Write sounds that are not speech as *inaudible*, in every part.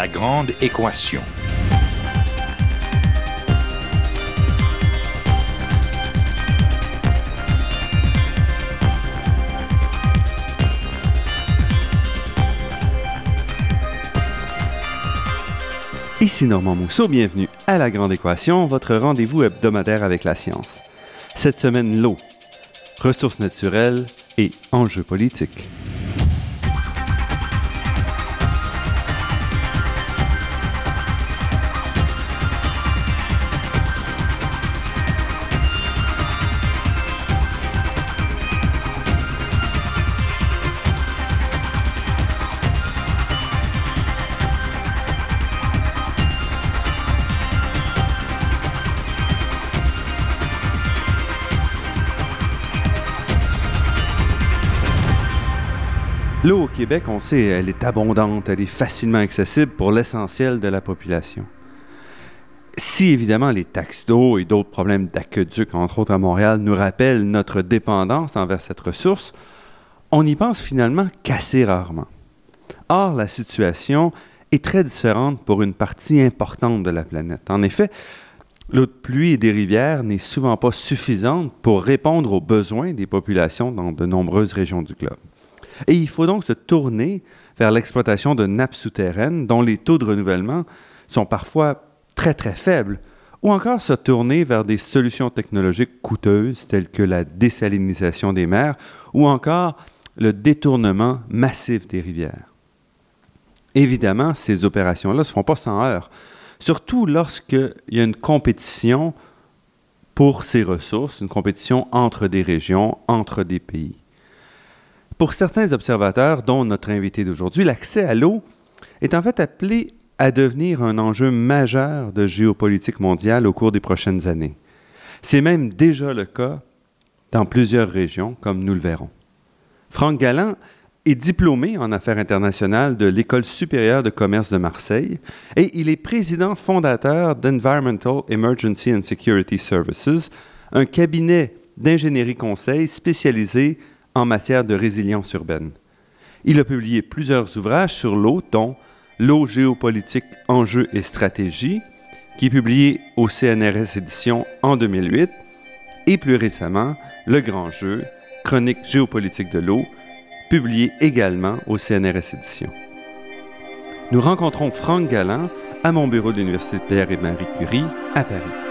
La grande équation. Ici Normand Mousseau, bienvenue à La Grande Équation, votre rendez-vous hebdomadaire avec la science. Cette semaine, l'eau, ressources naturelles et enjeux politiques. On sait, elle est abondante, elle est facilement accessible pour l'essentiel de la population. Si évidemment les taxes d'eau et d'autres problèmes d'aqueduc, entre autres à Montréal, nous rappellent notre dépendance envers cette ressource, on y pense finalement qu'assez rarement. Or, la situation est très différente pour une partie importante de la planète. En effet, l'eau de pluie et des rivières n'est souvent pas suffisante pour répondre aux besoins des populations dans de nombreuses régions du globe. Et il faut donc se tourner vers l'exploitation de nappes souterraines dont les taux de renouvellement sont parfois très très faibles, ou encore se tourner vers des solutions technologiques coûteuses telles que la désalinisation des mers ou encore le détournement massif des rivières. Évidemment, ces opérations-là ne se font pas sans heurts, surtout lorsqu'il y a une compétition pour ces ressources, une compétition entre des régions, entre des pays. Pour certains observateurs, dont notre invité d'aujourd'hui, l'accès à l'eau est en fait appelé à devenir un enjeu majeur de géopolitique mondiale au cours des prochaines années. C'est même déjà le cas dans plusieurs régions, comme nous le verrons. Franck Galland est diplômé en affaires internationales de l'École supérieure de commerce de Marseille et il est président fondateur d'Environmental Emergency and Security Services, un cabinet d'ingénierie conseil spécialisé en matière de résilience urbaine. Il a publié plusieurs ouvrages sur l'eau, dont L'eau géopolitique, enjeux et stratégie, qui est publié au CNRS Édition en 2008, et plus récemment, Le Grand Jeu, chronique géopolitique de l'eau, publié également au CNRS Édition. Nous rencontrons Franck Galland à mon bureau de l'Université Pierre et Marie Curie à Paris.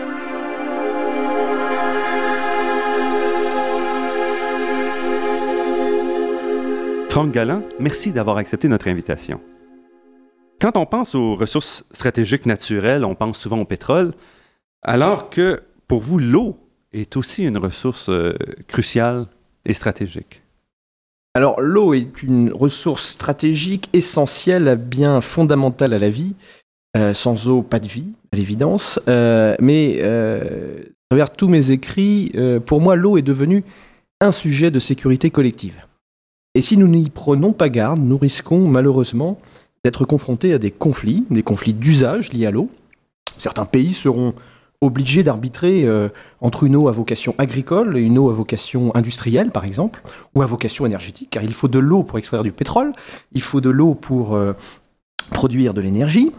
Franck Galland, merci d'avoir accepté notre invitation. Quand on pense aux ressources stratégiques naturelles, on pense souvent au pétrole, alors que pour vous, l'eau est aussi une ressource euh, cruciale et stratégique. Alors l'eau est une ressource stratégique essentielle, bien fondamentale à la vie. Euh, sans eau, pas de vie, à l'évidence. Euh, mais à travers tous mes écrits, pour moi, l'eau est devenue un sujet de sécurité collective. Et si nous n'y prenons pas garde, nous risquons malheureusement d'être confrontés à des conflits, des conflits d'usage liés à l'eau. Certains pays seront obligés d'arbitrer euh, entre une eau à vocation agricole et une eau à vocation industrielle, par exemple, ou à vocation énergétique, car il faut de l'eau pour extraire du pétrole, il faut de l'eau pour euh, produire de l'énergie,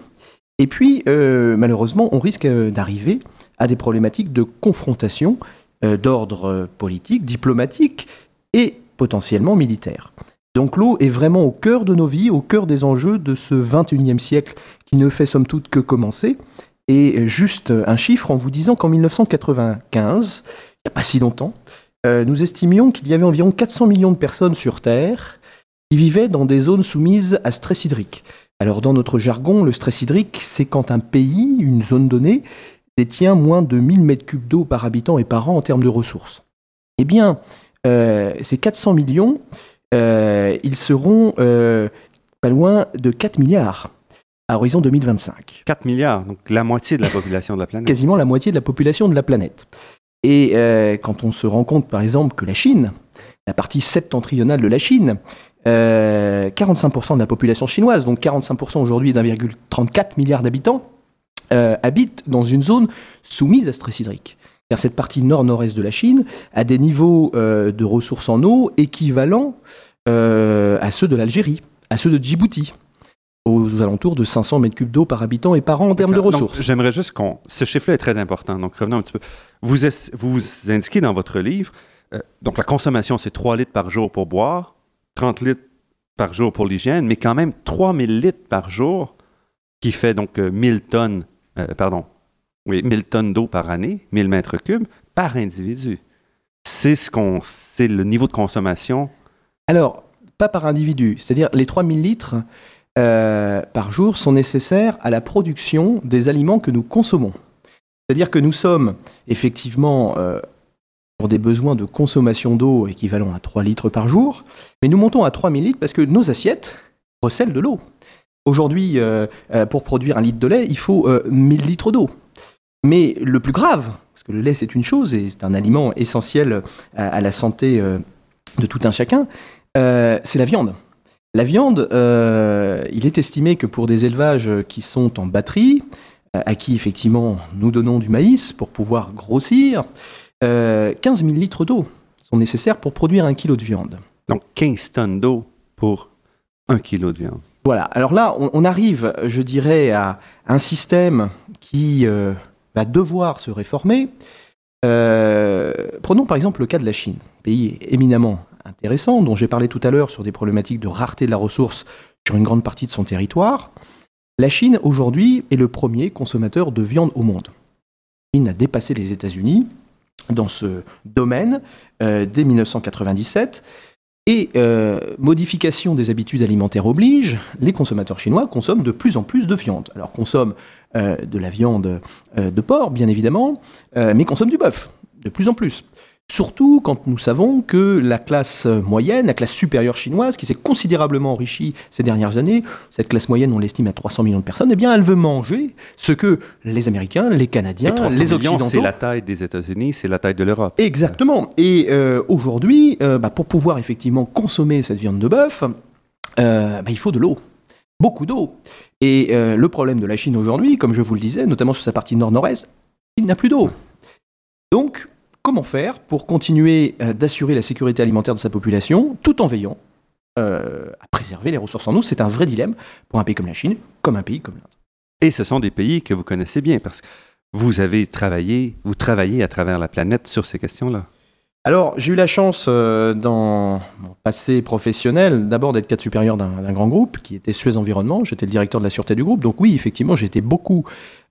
et puis, euh, malheureusement, on risque d'arriver à des problématiques de confrontation d'ordre politique, diplomatique potentiellement militaire. Donc l'eau est vraiment au cœur de nos vies, au cœur des enjeux de ce 21e siècle qui ne fait somme toute que commencer. Et juste un chiffre en vous disant qu'en 1995, il n'y a pas si longtemps, euh, nous estimions qu'il y avait environ 400 millions de personnes sur Terre qui vivaient dans des zones soumises à stress hydrique. Alors dans notre jargon, le stress hydrique, c'est quand un pays, une zone donnée, détient moins de 1000 m3 d'eau par habitant et par an en termes de ressources. Eh bien, ces 400 millions, euh, ils seront euh, pas loin de 4 milliards à horizon 2025. 4 milliards, donc la moitié de la population de la planète. Quasiment la moitié de la population de la planète. Et quand on se rend compte, par exemple, que la Chine, la partie septentrionale de la Chine, 45% de la population chinoise, donc 45% aujourd'hui d'1,34 milliard d'habitants, habite dans une zone soumise à stress hydrique cette partie nord-nord-est de la Chine a des niveaux euh, de ressources en eau équivalents euh, à ceux de l'Algérie, à ceux de Djibouti. aux alentours de 500 mètres cubes d'eau par habitant et par an en termes de ressources. J'aimerais juste qu'on... Ce chiffre-là est très important, donc revenons un petit peu. Vous, vous indiquez dans votre livre, euh, donc la consommation, c'est 3 litres par jour pour boire, 30 litres par jour pour l'hygiène, mais quand même 3000 litres par jour, qui fait donc 1000 euh, tonnes, pardon, oui, 1000 tonnes d'eau par année, 1000 mètres cubes par individu. C'est ce qu'on, c'est le niveau de consommation. Alors, pas par individu, c'est-à-dire les 3000 litres euh, par jour sont nécessaires à la production des aliments que nous consommons. C'est-à-dire que nous sommes effectivement pour des besoins de consommation d'eau équivalent à 3 litres par jour, mais nous montons à 3000 litres parce que nos assiettes recèlent de l'eau. Aujourd'hui, euh, euh, pour produire un litre de lait, il faut 1000 euh, litres d'eau. Mais le plus grave, parce que le lait c'est une chose et c'est un aliment essentiel à, la santé de tout un chacun, c'est la viande. La viande, il est estimé que pour des élevages qui sont en batterie, à qui effectivement nous donnons du maïs pour pouvoir grossir, 15 000 litres d'eau sont nécessaires pour produire un kilo de viande. Donc 15 tonnes d'eau pour un kilo de viande. Voilà, alors là, on, arrive, je dirais, à un système qui euh, va devoir se réformer. Euh, prenons par exemple le cas de la Chine, pays éminemment intéressant, dont j'ai parlé tout à l'heure sur des problématiques de rareté de la ressource sur une grande partie de son territoire. La Chine, aujourd'hui, est le premier consommateur de viande au monde. La Chine a dépassé les États-Unis dans ce domaine euh, dès 1997. Et euh, modification des habitudes alimentaires oblige, les consommateurs chinois consomment de plus en plus de viande. Alors consomment de la viande de porc, bien évidemment, mais consomment du bœuf, de plus en plus. Surtout quand nous savons que la classe moyenne, la classe supérieure chinoise, qui s'est considérablement enrichie ces dernières années, cette classe moyenne, on l'estime à 300 millions de personnes, eh bien, elle veut manger ce que les Américains, les Canadiens, les Occidentaux... C'est la taille des États-Unis, c'est la taille de l'Europe. Exactement. Et euh, aujourd'hui, euh, bah, pour pouvoir effectivement consommer cette viande de bœuf, euh, bah, il faut de l'eau. Beaucoup d'eau. Et le problème de la Chine aujourd'hui, comme je vous le disais, notamment sur sa partie nord-nord-est, il n'a plus d'eau. Donc, comment faire pour continuer euh, d'assurer la sécurité alimentaire de sa population tout en veillant euh, à préserver les ressources en eau? C'est un vrai dilemme pour un pays comme la Chine, comme un pays comme l'Inde. Et ce sont des pays que vous connaissez bien parce que vous avez travaillé, vous travaillez à travers la planète sur ces questions-là. Alors, j'ai eu la chance euh, dans mon passé professionnel d'abord d'être cadre supérieur d'un grand groupe qui était Suez Environnement. J'étais le directeur de la sûreté du groupe. Donc oui, effectivement, j'étais beaucoup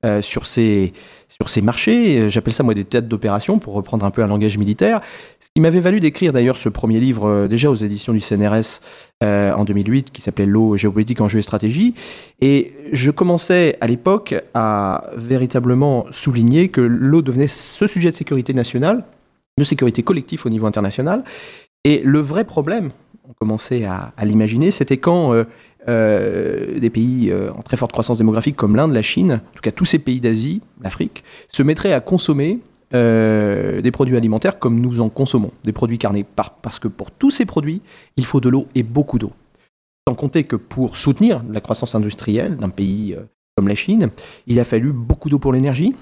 euh, sur, ces, sur ces marchés. J'appelle ça moi des théâtres d'opération pour reprendre un peu un langage militaire. Ce qui m'avait valu d'écrire d'ailleurs ce premier livre euh, déjà aux éditions du CNRS en 2008 qui s'appelait L'eau, géopolitique, enjeux et stratégie. Et je commençais à l'époque à véritablement souligner que l'eau devenait ce sujet de sécurité nationale de sécurité collective au niveau international. Et le vrai problème, on commençait à, l'imaginer, c'était quand euh, euh, des pays euh, en très forte croissance démographique comme l'Inde, la Chine, en tout cas tous ces pays d'Asie, l'Afrique, se mettraient à consommer des produits alimentaires comme nous en consommons, des produits carnés. parce que pour tous ces produits, il faut de l'eau et beaucoup d'eau. Sans compter que pour soutenir la croissance industrielle d'un pays comme la Chine, il a fallu beaucoup d'eau pour l'énergie.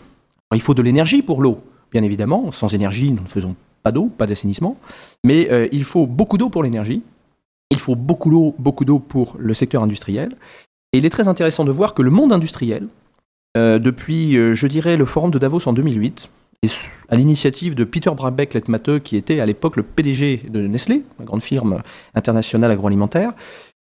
Il faut de l'énergie pour l'eau bien évidemment. Sans énergie, nous ne faisons pas d'eau, pas d'assainissement. Mais euh, il faut beaucoup d'eau pour l'énergie. Il faut beaucoup d'eau, beaucoup d'eau pour le secteur industriel. Et il est très intéressant de voir que le monde industriel, euh, depuis, euh, je dirais, le forum de Davos en 2008, et à l'initiative de Peter Brabeck Letmateux, qui était à l'époque le PDG de Nestlé, la grande firme internationale agroalimentaire,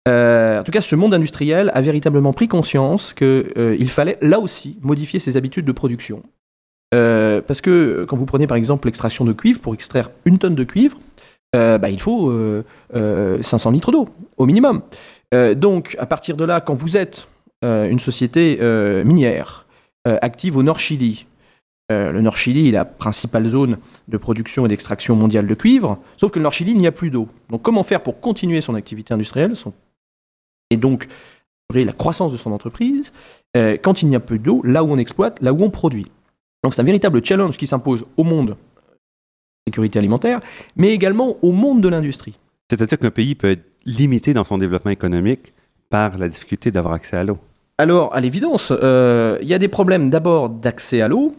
en tout cas, ce monde industriel a véritablement pris conscience qu'il fallait là aussi modifier ses habitudes de production euh, parce que quand vous prenez par exemple l'extraction de cuivre, pour extraire une tonne de cuivre, euh, bah, il faut 500 euh, litres d'eau, au minimum. donc, à partir de là, quand vous êtes une société minière active au Nord Chili, le Nord Chili est la principale zone de production et d'extraction mondiale de cuivre, sauf que le Nord Chili, il n'y a plus d'eau. Donc, comment faire pour continuer son activité industrielle et donc la croissance de son entreprise quand il n'y a plus d'eau, là où on exploite, là où on produit? Donc c'est un véritable challenge qui s'impose au monde sécurité alimentaire, mais également au monde de l'industrie. C'est-à-dire qu'un pays peut être limité dans son développement économique par la difficulté d'avoir accès à l'eau. Alors, à l'évidence, euh, il y a des problèmes d'abord d'accès à l'eau.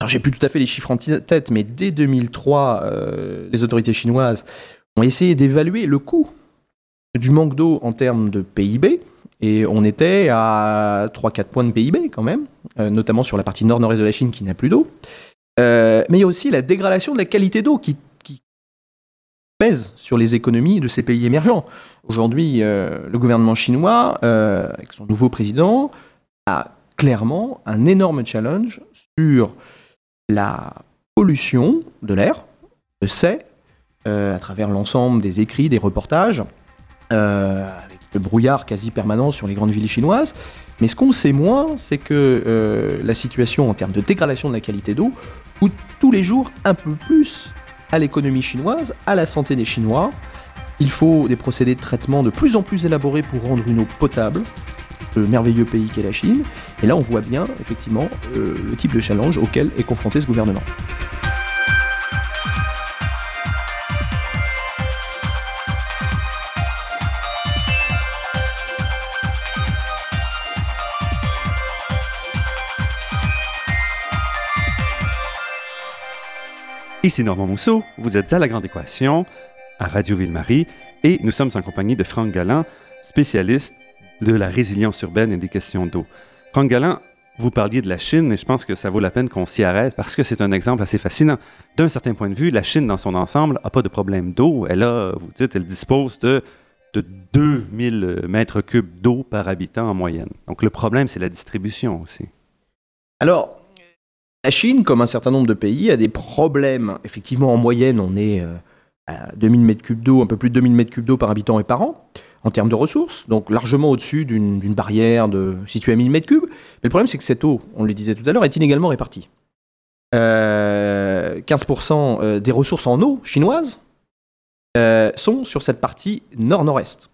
Alors, j'ai plus tout à fait les chiffres en tête, mais dès 2003, euh, les autorités chinoises ont essayé d'évaluer le coût du manque d'eau en termes de PIB Et on était à 3-4 points de PIB quand même, euh, notamment sur la partie nord-nord-est de la Chine qui n'a plus d'eau. Euh, mais il y a aussi la dégradation de la qualité d'eau qui, pèse sur les économies de ces pays émergents. Aujourd'hui, euh, le gouvernement chinois, avec son nouveau président, a clairement un énorme challenge sur la pollution de l'air, de sait, à travers l'ensemble des écrits, des reportages, le brouillard quasi permanent sur les grandes villes chinoises. Mais ce qu'on sait moins, c'est que euh, la situation en termes de dégradation de la qualité d'eau coûte tous les jours un peu plus à l'économie chinoise, à la santé des Chinois. Il faut des procédés de traitement de plus en plus élaborés pour rendre une eau potable, le merveilleux pays qu'est la Chine. Et là, on voit bien, effectivement, euh, le type de challenge auquel est confronté ce gouvernement. Ici Normand Mousseau, vous êtes à La Grande Équation, à Radio Ville-Marie, et nous sommes en compagnie de Franck Galland, spécialiste de la résilience urbaine et des questions d'eau. Franck Galland, vous parliez de la Chine, et je pense que ça vaut la peine qu'on s'y arrête parce que c'est un exemple assez fascinant. D'un certain point de vue, la Chine, dans son ensemble, n'a pas de problème d'eau. Elle a, vous dites, elle dispose de, de 2000 mètres cubes d'eau par habitant en moyenne. Donc le problème, c'est la distribution aussi. Alors, la Chine, comme un certain nombre de pays, a des problèmes. Effectivement, en moyenne, on est euh, à 2000 m3 d'eau, un peu plus de 2000 m3 d'eau par habitant et par an, en termes de ressources, donc largement au-dessus d'une barrière de, située à 1000 m3. Mais le problème, c'est que cette eau, on le disait tout à l'heure, est inégalement répartie. 15% euh, euh, des ressources en eau chinoises sont sur cette partie nord-nord-est.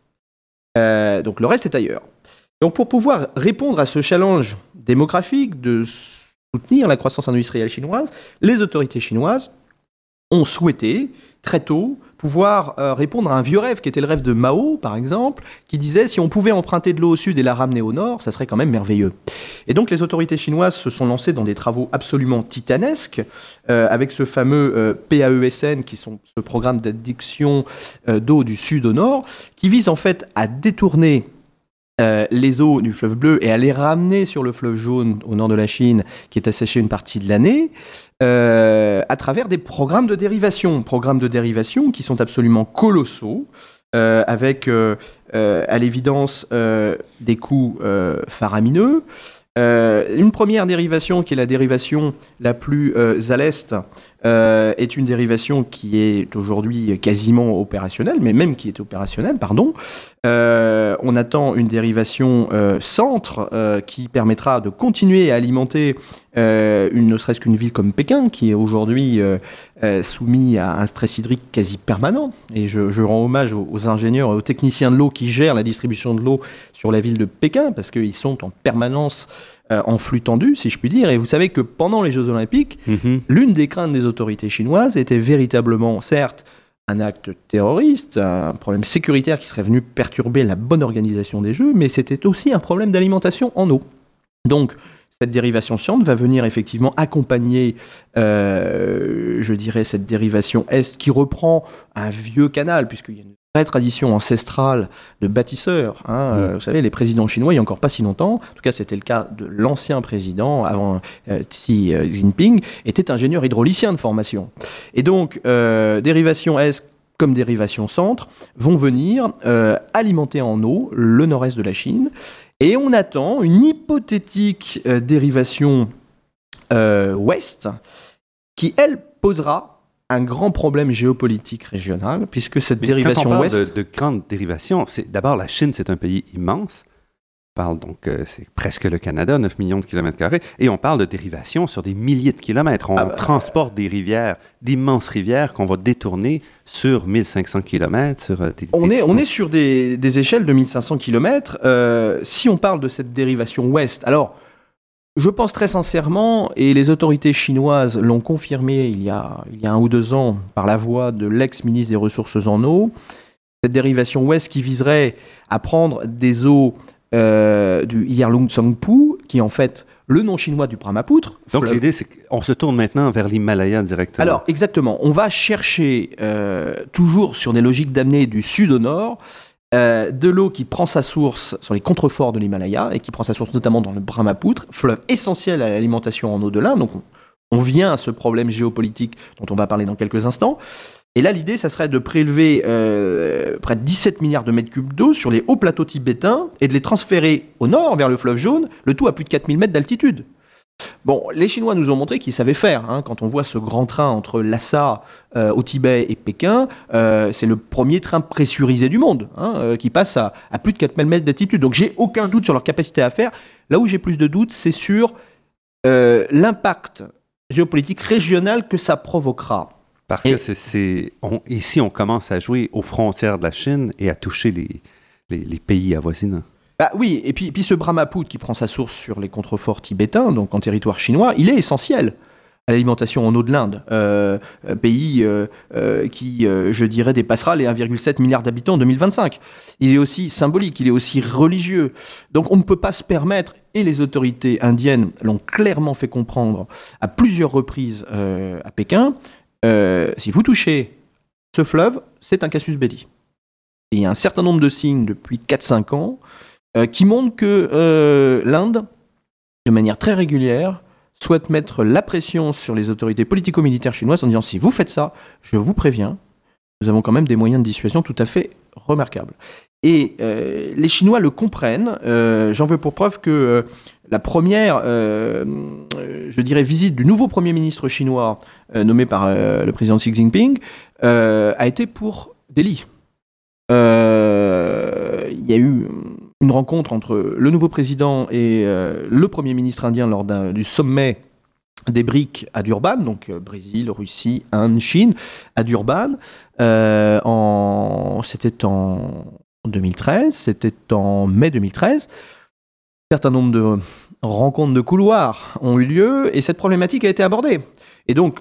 donc le reste est ailleurs. Donc pour pouvoir répondre à ce challenge démographique de la croissance industrielle chinoise, les autorités chinoises ont souhaité très tôt pouvoir euh, répondre à un vieux rêve qui était le rêve de Mao, par exemple, qui disait si on pouvait emprunter de l'eau au sud et la ramener au nord, ça serait quand même merveilleux. Et donc les autorités chinoises se sont lancées dans des travaux absolument titanesques, euh, avec ce fameux euh, PAESN, qui sont ce programme d'addiction d'eau du sud au nord, qui vise en fait à détourner euh, les eaux du fleuve bleu et à les ramener sur le fleuve jaune au nord de la Chine, qui est asséché une partie de l'année, euh, à travers des programmes de dérivation. Programmes de dérivation qui sont absolument colossaux, euh, avec à l'évidence des coûts faramineux. Une première dérivation, qui est la dérivation la plus à l'est, euh, est une dérivation qui est aujourd'hui quasiment opérationnelle, mais même qui est opérationnelle, pardon. Euh, on attend une dérivation euh, centre qui permettra de continuer à alimenter une, ne serait-ce qu'une ville comme Pékin, qui est aujourd'hui soumise à un stress hydrique quasi permanent. Et je, rends hommage aux, aux, ingénieurs et aux techniciens de l'eau qui gèrent la distribution de l'eau sur la ville de Pékin, parce qu'ils sont en permanence euh, en flux tendu, si je puis dire. Et vous savez que pendant les Jeux Olympiques, mhm. l'une des craintes des autorités chinoises était véritablement, certes, un acte terroriste, un problème sécuritaire qui serait venu perturber la bonne organisation des Jeux, mais c'était aussi un problème d'alimentation en eau. Donc, cette dérivation sciente va venir effectivement accompagner, euh, je dirais, cette dérivation est qui reprend un vieux canal, puisqu'il y a une vraie tradition ancestrale de bâtisseurs. Hein, euh, vous savez, les présidents chinois, il n'y a encore pas si longtemps, en tout cas c'était le cas de l'ancien président avant euh, Xi Jinping, était ingénieur hydraulicien de formation. Et donc, dérivation est comme dérivation centre vont venir alimenter en eau le nord-est de la Chine. Et on attend une hypothétique dérivation ouest qui, elle, posera un grand problème géopolitique régional, puisque cette dérivation quand on parle ouest... De, de grandes dérivations, c'est d'abord la Chine, c'est un pays immense. On parle donc, euh, c'est presque le Canada, 9 millions de kilomètres carrés, et on parle de dérivation sur des milliers de kilomètres. On ah bah, transporte des rivières, d'immenses rivières qu'on va détourner sur 1500 kilomètres. Sur euh, on, est, on est sur des, des échelles de 1500 kilomètres. Euh, si on parle de cette dérivation ouest, alors je pense très sincèrement, et les autorités chinoises l'ont confirmé il y, a, il y a un ou deux ans par la voix de l'ex-ministre des Ressources en eau, cette dérivation ouest qui viserait à prendre des eaux euh, du Yarlung Tsangpu, qui est en fait le nom chinois du Brahmapoutre. Donc l'idée, c'est qu'on se tourne maintenant vers l'Himalaya directement. Alors, exactement. On va chercher, euh, toujours sur des logiques d'amener du sud au nord, de l'eau qui prend sa source sur les contreforts de l'Himalaya et qui prend sa source notamment dans le Brahmapoutre, fleuve essentiel à l'alimentation en eau de l'Inde. Donc on vient à ce problème géopolitique dont on va parler dans quelques instants. Et là, l'idée, ça serait de prélever euh, près de 17 milliards de mètres cubes d'eau sur les hauts plateaux tibétains et de les transférer au nord, vers le fleuve jaune, le tout à plus de 4000 mètres d'altitude. Bon, les Chinois nous ont montré qu'ils savaient faire. Hein. Quand on voit ce grand train entre Lhasa euh, au Tibet et Pékin, euh, c'est le premier train pressurisé du monde hein, qui passe à, à, plus de 4000 mètres d'altitude. Donc j'ai aucun doute sur leur capacité à faire. Là où j'ai plus de doutes, c'est sur l'impact géopolitique régional que ça provoquera. Parce que c'est, ici, on commence à jouer aux frontières de la Chine et à toucher les, les, pays avoisinants. Bah oui, et puis, puis ce Brahmapout qui prend sa source sur les contreforts tibétains, donc en territoire chinois, il est essentiel à l'alimentation en eau de l'Inde, euh, euh, pays euh, qui, je dirais, dépassera les 1,7 milliard d'habitants en 2025. Il est aussi symbolique, il est aussi religieux. Donc on ne peut pas se permettre, et les autorités indiennes l'ont clairement fait comprendre à plusieurs reprises à Pékin, euh, si vous touchez ce fleuve, c'est un casus belli. il y a un certain nombre de signes depuis 4-5 ans euh, qui montrent que euh, l'Inde, de manière très régulière, souhaite mettre la pression sur les autorités politico-militaires chinoises en disant si vous faites ça, je vous préviens, nous avons quand même des moyens de dissuasion tout à fait remarquables. Et les Chinois le comprennent. J'en veux pour preuve que la première, je dirais, visite du nouveau Premier ministre chinois euh, nommé par euh, le président Xi Jinping, euh, a été pour Delhi. Il y a eu une rencontre entre le nouveau président et le Premier ministre indien lors du sommet des BRICS à Durban, donc Brésil, Russie, Inde, Chine, à Durban. c'était en 2013, c'était en mai 2013. Un certain nombre de rencontres de couloirs ont eu lieu et cette problématique a été abordée. Et donc,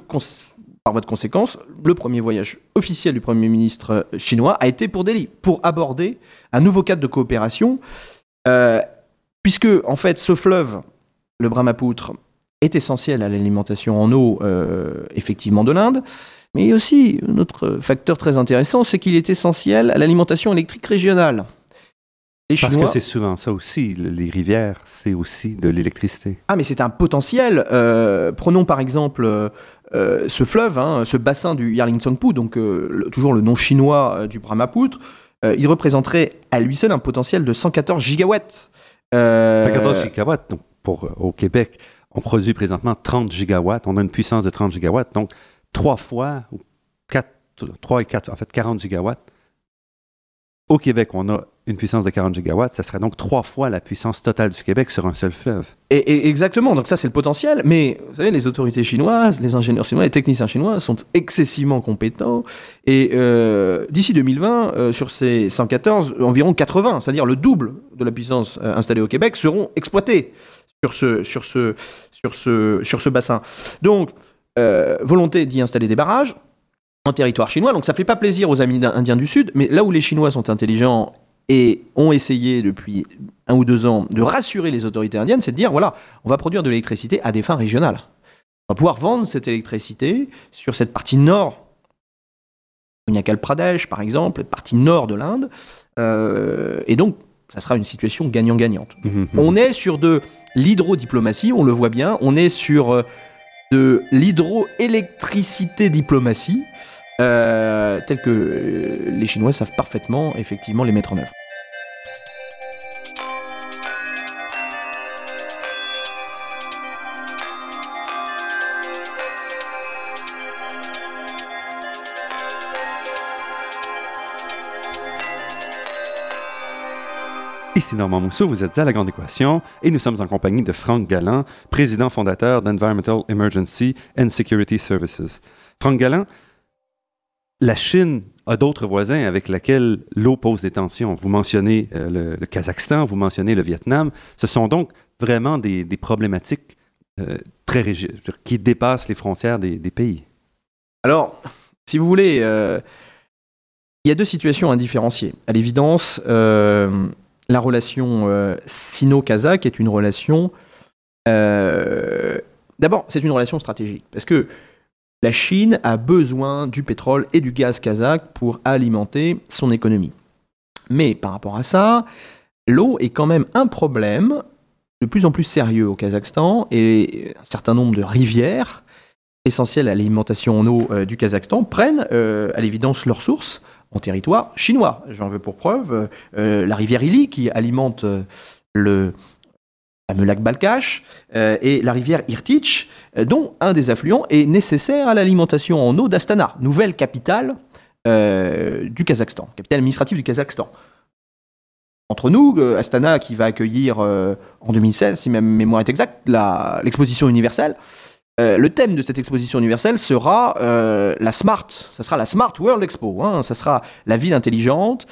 par voie de conséquence, le premier voyage officiel du Premier ministre chinois a été pour Delhi, pour aborder un nouveau cadre de coopération, euh, puisque, en fait, ce fleuve, le Brahmapoutre, est essentiel à l'alimentation en eau, euh, effectivement, de l'Inde. Mais aussi, un autre facteur très intéressant, c'est qu'il est essentiel à l'alimentation électrique régionale. Parce que c'est souvent ça aussi, les rivières, c'est aussi de l'électricité. Ah, mais c'est un potentiel. Euh, prenons par exemple euh, euh, ce fleuve, hein, ce bassin du Yarling Tsangpo, donc toujours le nom chinois du Brahmapoutre. il représenterait à lui seul un potentiel de 114 gigawatts. 114 gigawatts, donc pour, au Québec, on produit présentement 30 gigawatts. On a une puissance de 30 gigawatts, donc trois fois, ou quatre, trois et quatre, en fait 40 gigawatts. Au Québec, on a une puissance de 40 gigawatts, ça serait donc trois fois la puissance totale du Québec sur un seul fleuve. Et, exactement, donc ça c'est le potentiel, mais vous savez, les autorités chinoises, les ingénieurs chinois, les techniciens chinois sont excessivement compétents, et euh, d'ici 2020, euh, sur ces 114, environ 80, c'est-à-dire le double de la puissance euh, installée au Québec, seront exploités sur ce, sur ce, sur ce, sur ce bassin. Donc, volonté d'y installer des barrages, en territoire chinois. Donc ça fait pas plaisir aux amis indiens du Sud, mais là où les Chinois sont intelligents et ont essayé depuis un ou deux ans de rassurer les autorités indiennes, c'est de dire voilà, on va produire de l'électricité à des fins régionales. On va pouvoir vendre cette électricité sur cette partie nord, Unyakal Pradesh par exemple, cette partie nord de l'Inde, euh, et donc ça sera une situation gagnant-gagnante. Mmh, mmh. On est sur de l'hydrodiplomatie, on le voit bien, on est sur euh, l'hydroélectricité diplomatie. Euh, tels que euh, les Chinois savent parfaitement effectivement les mettre en œuvre. Ici Normand Mousseau, vous êtes à La Grande Équation et nous sommes en compagnie de Franck Galland, président fondateur d'Environmental Emergency and Security Services. Franck Galland, la Chine a d'autres voisins avec lesquels l'eau pose des tensions. Vous mentionnez euh, le, Kazakhstan, vous mentionnez le Vietnam. Ce sont donc vraiment des, problématiques euh, très qui dépassent les frontières des, pays. Alors, si vous voulez, euh, il y a deux situations indifférenciées. À l'évidence, la relation sino-kazakh est une relation. D'abord, c'est une relation stratégique parce que la Chine a besoin du pétrole et du gaz kazakh pour alimenter son économie. Mais par rapport à ça, l'eau est quand même un problème de plus en plus sérieux au Kazakhstan et un certain nombre de rivières essentielles à l'alimentation en eau euh, du Kazakhstan prennent euh, à l'évidence leurs sources en territoire chinois. J'en veux pour preuve euh, la rivière Ili qui alimente le fameux lac Balkash et la rivière Irtych dont un des affluents est nécessaire à l'alimentation en eau d'Astana, nouvelle capitale du Kazakhstan, capitale administrative du Kazakhstan entre nous, euh, Astana qui va accueillir euh, en 2016, si ma mémoire est exacte, l'exposition universelle. Euh, le thème de cette exposition universelle sera la Smart, ça sera la Smart World Expo, hein. ça sera la ville intelligente,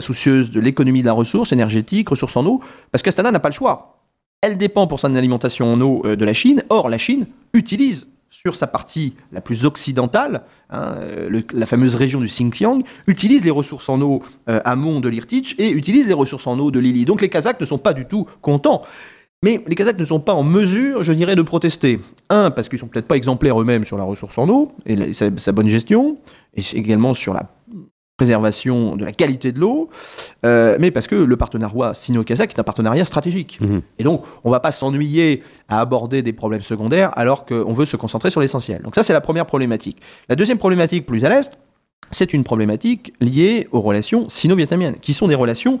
soucieuse de l'économie de la ressource énergétique, ressources en eau, parce qu'Astana n'a pas le choix. Elle dépend pour son alimentation en eau de la Chine, or la Chine utilise sur sa partie la plus occidentale, hein, la fameuse région du Xinjiang, utilise les ressources en eau euh, amont de l'Irtych et utilise les ressources en eau de Lili. Donc les Kazakhs ne sont pas du tout contents. Mais les Kazakhs ne sont pas en mesure, je dirais, de protester. Un, parce qu'ils sont peut-être pas exemplaires eux-mêmes sur la ressource en eau et sa bonne gestion, et également sur la préservation de la qualité de l'eau, euh, mais parce que le partenariat sino-kazakh est un partenariat stratégique. Mhm. Et donc, on ne va pas s'ennuyer à aborder des problèmes secondaires alors qu'on veut se concentrer sur l'essentiel. Donc ça, c'est la première problématique. La deuxième problématique, plus à l'est, c'est une problématique liée aux relations sino-vietnamiennes, qui sont des relations,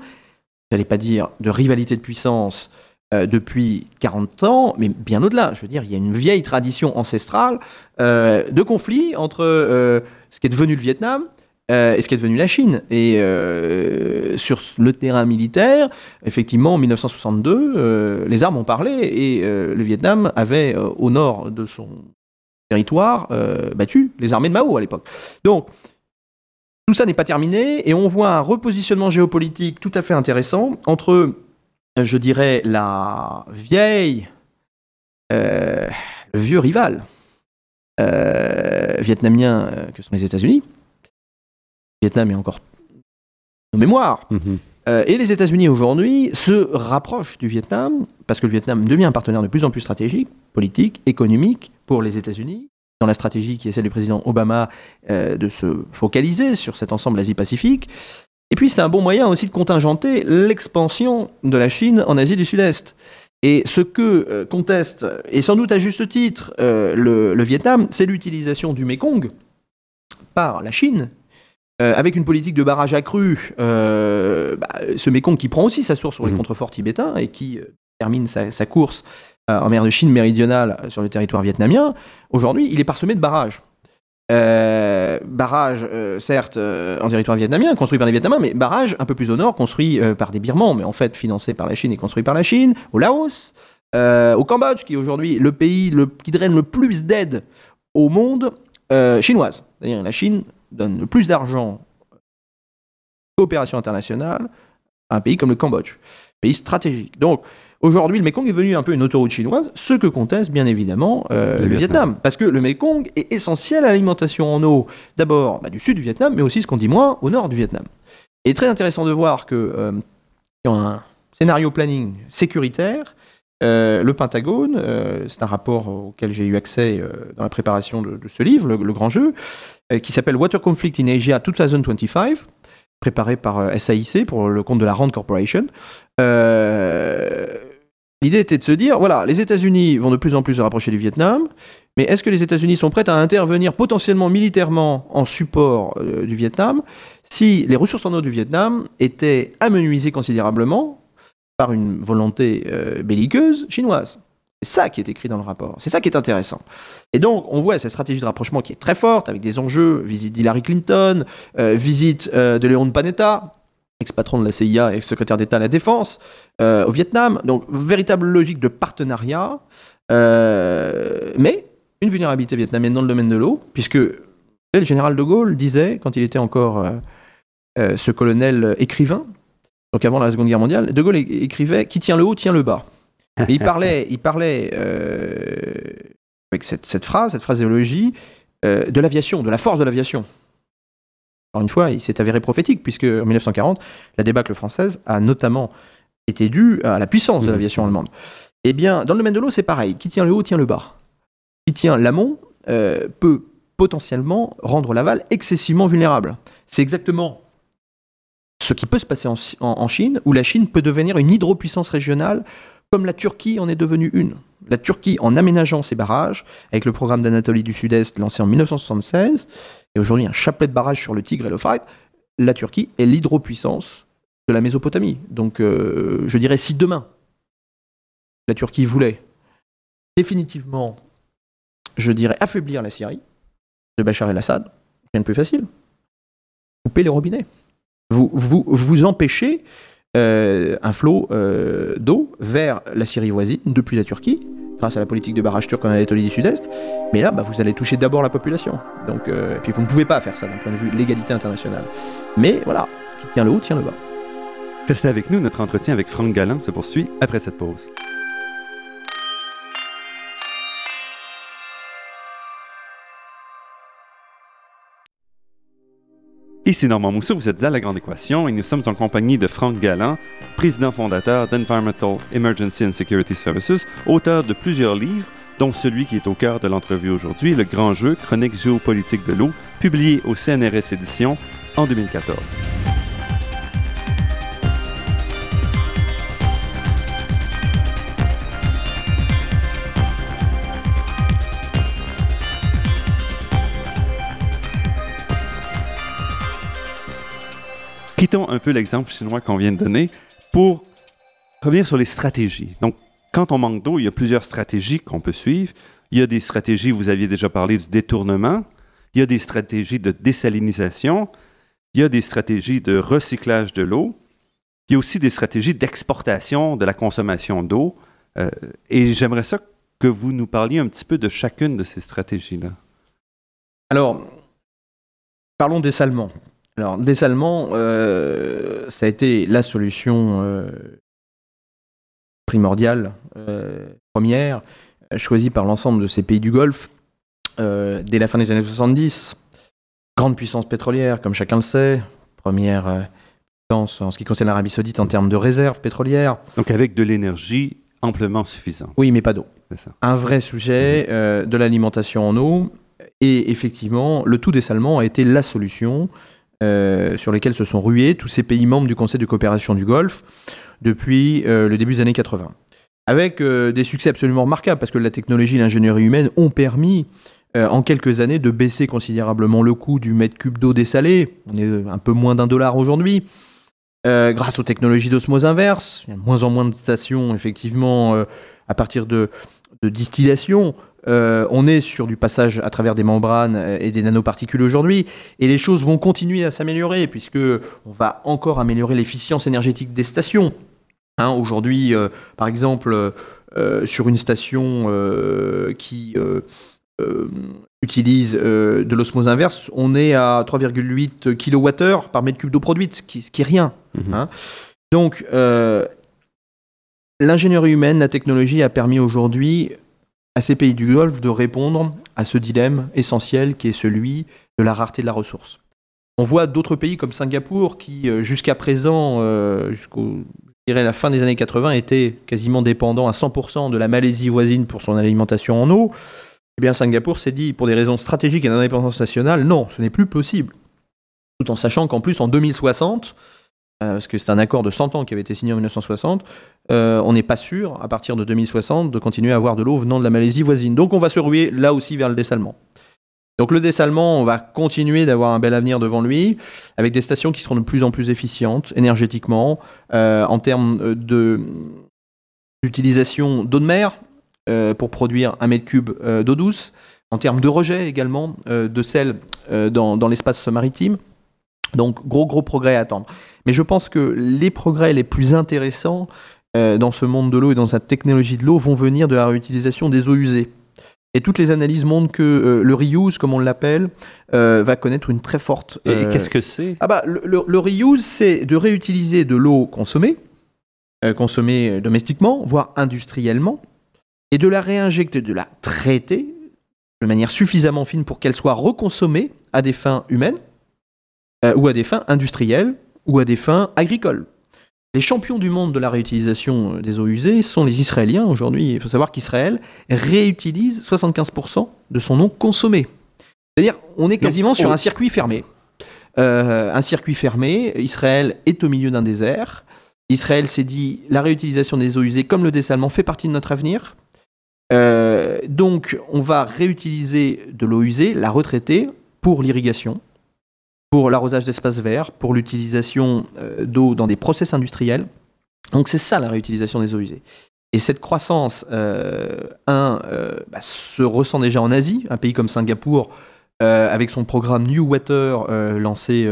je n'allais pas dire de rivalité de puissance, euh, depuis 40 ans, mais bien au-delà. Je veux dire, il y a une vieille tradition ancestrale euh, de conflit entre ce qui est devenu le Vietnam euh, et ce qui est devenu la Chine. Et euh, sur le terrain militaire, effectivement, en 1962, euh, les armes ont parlé et le Vietnam avait au nord de son territoire battu les armées de Mao à l'époque. Donc, tout ça n'est pas terminé et on voit un repositionnement géopolitique tout à fait intéressant entre, je dirais, la vieille, le vieux rival vietnamien que sont les États-Unis, Vietnam est encore en mémoire. Mhm. Euh, et les États-Unis aujourd'hui se rapprochent du Vietnam parce que le Vietnam devient un partenaire de plus en plus stratégique, politique, économique pour les États-Unis. Dans la stratégie qui est celle du président Obama euh, de se focaliser sur cet ensemble Asie-Pacifique. Et puis c'est un bon moyen aussi de contingenter l'expansion de la Chine en Asie du Sud-Est. Et ce que euh, conteste, et sans doute à juste titre, le, le Vietnam, c'est l'utilisation du Mekong par la Chine euh, avec une politique de barrage accrue, euh, bah, ce Mékong qui prend aussi sa source sur les mhm. contreforts tibétains et qui euh, termine sa, course en mer de Chine méridionale sur le territoire vietnamien, aujourd'hui, il est parsemé de barrages. Barrages, certes, en territoire vietnamien, construits par les Vietnamiens, mais barrages un peu plus au nord, construits par des Birmans, mais en fait financés par la Chine et construits par la Chine, au Laos, au Cambodge, qui est aujourd'hui le pays qui draine le plus d'aide au monde chinoise. C'est-à-dire la Chine donne le plus d'argent coopération internationale à un pays comme le Cambodge, pays stratégique. Donc aujourd'hui, le Mekong est devenu un peu une autoroute chinoise, ce que conteste bien évidemment euh, le, Vietnam. parce que le Mekong est essentiel à l'alimentation en eau, d'abord bah, du sud du Vietnam, mais aussi ce qu'on dit moins au nord du Vietnam. Et très intéressant de voir que euh, dans un scénario planning sécuritaire, euh, le Pentagone, euh, c'est un rapport auquel j'ai eu accès euh, dans la préparation de, ce livre, le, grand jeu, qui s'appelle Water Conflict in Asia 2025, préparé par SAIC pour le compte de la Rand Corporation. L'idée était de se dire, voilà, les États-Unis vont de plus en plus se rapprocher du Vietnam, mais est-ce que les États-Unis sont prêts à intervenir potentiellement militairement en support du Vietnam si les ressources en eau du Vietnam étaient amenuisées considérablement par une volonté euh, belliqueuse chinoise? C'est ça qui est écrit dans le rapport. C'est ça qui est intéressant. Et donc, on voit cette stratégie de rapprochement qui est très forte, avec des enjeux, visite d'Hillary Clinton, euh, visite euh, de Léon Panetta, ex-patron de la CIA et ex-secrétaire d'État à la Défense, au Vietnam. Donc, véritable logique de partenariat, mais une vulnérabilité vietnamienne dans le domaine de l'eau, puisque le général de Gaulle disait, quand il était encore ce colonel écrivain, donc avant la Seconde Guerre mondiale, De Gaulle écrivait Qui tient le haut tient le bas. *laughs* il parlait, il parlait euh, avec cette, phrase, cette phraséologie, euh, de l'aviation, de la force de l'aviation. Encore une fois, il s'est avéré prophétique, puisque en 1940, la débâcle française a notamment été due à la puissance de mmh. l'aviation allemande. Eh bien, dans le domaine de l'eau, c'est pareil. Qui tient le haut tient le bas. Qui tient l'amont euh, peut potentiellement rendre l'aval excessivement vulnérable. C'est exactement ce qui peut se passer en, Chine, où la Chine peut devenir une hydropuissance régionale, comme la Turquie en est devenue une. La Turquie, en aménageant ses barrages, avec le programme d'Anatolie du Sud-Est lancé en 1976, et aujourd'hui un chapelet de barrages sur le Tigre et l'Euphrate, la Turquie est l'hydropuissance de la Mésopotamie. Donc, euh, je dirais, si demain, la Turquie voulait définitivement, je dirais, affaiblir la Syrie de Bachar el-Assad, rien de plus facile. Couper les robinets. Vous, vous empêchez euh, un flot euh, d'eau vers la Syrie voisine depuis la Turquie, grâce à la politique de barrage turc en Anatolie du Sud-Est. Mais là, bah, vous allez toucher d'abord la population. Donc, et puis vous ne pouvez pas faire ça d'un point de vue légalité internationale. Mais voilà, qui tient le haut tient le bas. Restez avec nous, notre entretien avec Franck Galland se poursuit après cette pause. Ici Normand Mousseau, vous êtes à La Grande Équation et nous sommes en compagnie de Franck Galland, président fondateur d'Environmental Emergency and Security Services, auteur de plusieurs livres, dont celui qui est au cœur de l'entrevue aujourd'hui, Le Grand Jeu, chronique géopolitique de l'eau, publié au CNRS Éditions en 2014. Quittons un peu l'exemple chinois qu'on vient de donner pour revenir sur les stratégies. Donc, quand on manque d'eau, il y a plusieurs stratégies qu'on peut suivre. Il y a des stratégies, vous aviez déjà parlé du détournement, il y a des stratégies de désalinisation, il y a des stratégies de recyclage de l'eau, il y a aussi des stratégies d'exportation de la consommation d'eau. Euh, et j'aimerais ça que vous nous parliez un petit peu de chacune de ces stratégies-là. Alors, parlons des Salmons. Alors, dessalement, euh, ça a été la solution euh, primordiale, euh, première, choisie par l'ensemble de ces pays du Golfe dès la fin des années 70. Grande puissance pétrolière, comme chacun le sait, première puissance en ce qui concerne l'Arabie Saoudite en termes de réserves pétrolières. Donc, avec de l'énergie amplement suffisante. Oui, mais pas d'eau. Un vrai sujet de l'alimentation en eau. Et effectivement, le tout dessalement a été la solution euh, sur lesquels se sont rués tous ces pays membres du Conseil de coopération du Golfe depuis euh, le début des années 80. Avec euh, des succès absolument remarquables, parce que la technologie et l'ingénierie humaine ont permis en quelques années de baisser considérablement le coût du mètre cube d'eau dessalée. On est un peu moins d'un dollar aujourd'hui. grâce aux technologies d'osmose inverse, il y a de moins en moins de stations, effectivement, à partir de, de distillation. Euh, on est sur du passage à travers des membranes euh, et des nanoparticules aujourd'hui, et les choses vont continuer à s'améliorer, puisque on va encore améliorer l'efficience énergétique des stations. Hein, aujourd'hui, euh, par exemple, sur une station qui utilise de l'osmose inverse, on est à 3,8 kWh par mètre cube d'eau produite, ce qui, ce qui est rien. Mhm. Hein. Donc, l'ingénierie humaine, la technologie a permis aujourd'hui à ces pays du Golfe de répondre à ce dilemme essentiel qui est celui de la rareté de la ressource. On voit d'autres pays comme Singapour qui, euh, jusqu'à présent, euh, jusqu'au la fin des années 80, étaient quasiment dépendants à 100% de la Malaisie voisine pour son alimentation en eau. Eh bien, Singapour s'est dit, pour des raisons stratégiques et d'indépendance nationale, non, ce n'est plus possible. Tout en sachant qu'en plus, en 2060, euh, parce que c'est un accord de 100 ans qui avait été signé en 1960, euh, on n'est pas sûr, à partir de 2060, de continuer à avoir de l'eau venant de la Malaisie voisine. Donc on va se ruer là aussi vers le dessalement. Donc le dessalement, on va continuer d'avoir un bel avenir devant lui, avec des stations qui seront de plus en plus efficientes énergétiquement, euh, en termes d'utilisation d'eau de mer pour produire un mètre cube d'eau douce, en termes de rejet également de sel dans l'espace maritime. Donc gros gros progrès à attendre. Mais je pense que les progrès les plus intéressants euh, dans ce monde de l'eau et dans cette technologie de l'eau vont venir de la réutilisation des eaux usées. Et toutes les analyses montrent que euh, le reuse, comme on l'appelle, euh, va connaître une très forte. Et qu'est-ce que c'est? Ah bah le, le, reuse, c'est de réutiliser de l'eau consommée, consommée domestiquement, voire industriellement, et de la réinjecter, de la traiter de manière suffisamment fine pour qu'elle soit reconsommée à des fins humaines ou à des fins industrielles ou à des fins agricoles. Les champions du monde de la réutilisation euh, des eaux usées sont les Israéliens. Aujourd'hui, il faut savoir qu'Israël réutilise 75% de son eau consommée. C'est-à-dire, on est quasiment sur un circuit fermé. un circuit fermé. Israël est au milieu d'un désert. Israël s'est dit la réutilisation des eaux usées comme le dessalement fait partie de notre avenir. donc on va réutiliser de l'eau usée, la retraiter pour l'irrigation, pour l'arrosage d'espaces verts, pour l'utilisation euh, d'eau dans des process industriels. Donc c'est ça la réutilisation des eaux usées. Et cette croissance, euh, un, euh, bah, se ressent déjà en Asie, un pays comme Singapour, avec son programme New Water lancé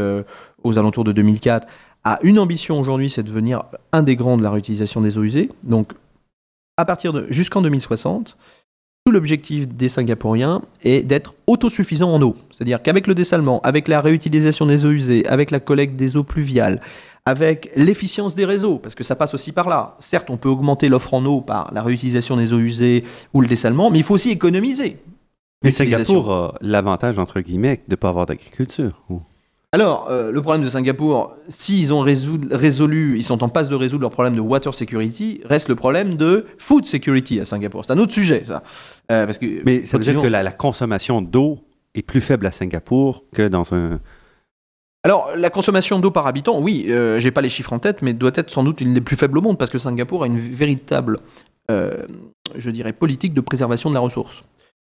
aux alentours de 2004, a une ambition aujourd'hui, c'est de devenir un des grands de la réutilisation des eaux usées. Donc à partir de jusqu'en 2060, tout l'objectif des Singapouriens est d'être autosuffisants en eau. C'est-à-dire qu'avec le dessalement, avec la réutilisation des eaux usées, avec la collecte des eaux pluviales, avec l'efficience des réseaux, parce que ça passe aussi par là. Certes, on peut augmenter l'offre en eau par la réutilisation des eaux usées ou le dessalement, mais il faut aussi économiser. Mais Singapour a l'avantage, entre guillemets, de ne pas avoir d'agriculture. Alors, euh, le problème de Singapour, s'ils ont résolu, ils sont en passe de résoudre leur problème de water security, reste le problème de food security à Singapour. C'est un autre sujet, ça. Euh, parce que, Mais ça veut dire que la, consommation d'eau est plus faible à Singapour que dans un... Alors, la consommation d'eau par habitant, oui, euh, j'ai pas les chiffres en tête, mais doit être sans doute une des plus faibles au monde, parce que Singapour a une véritable, je dirais, politique de préservation de la ressource.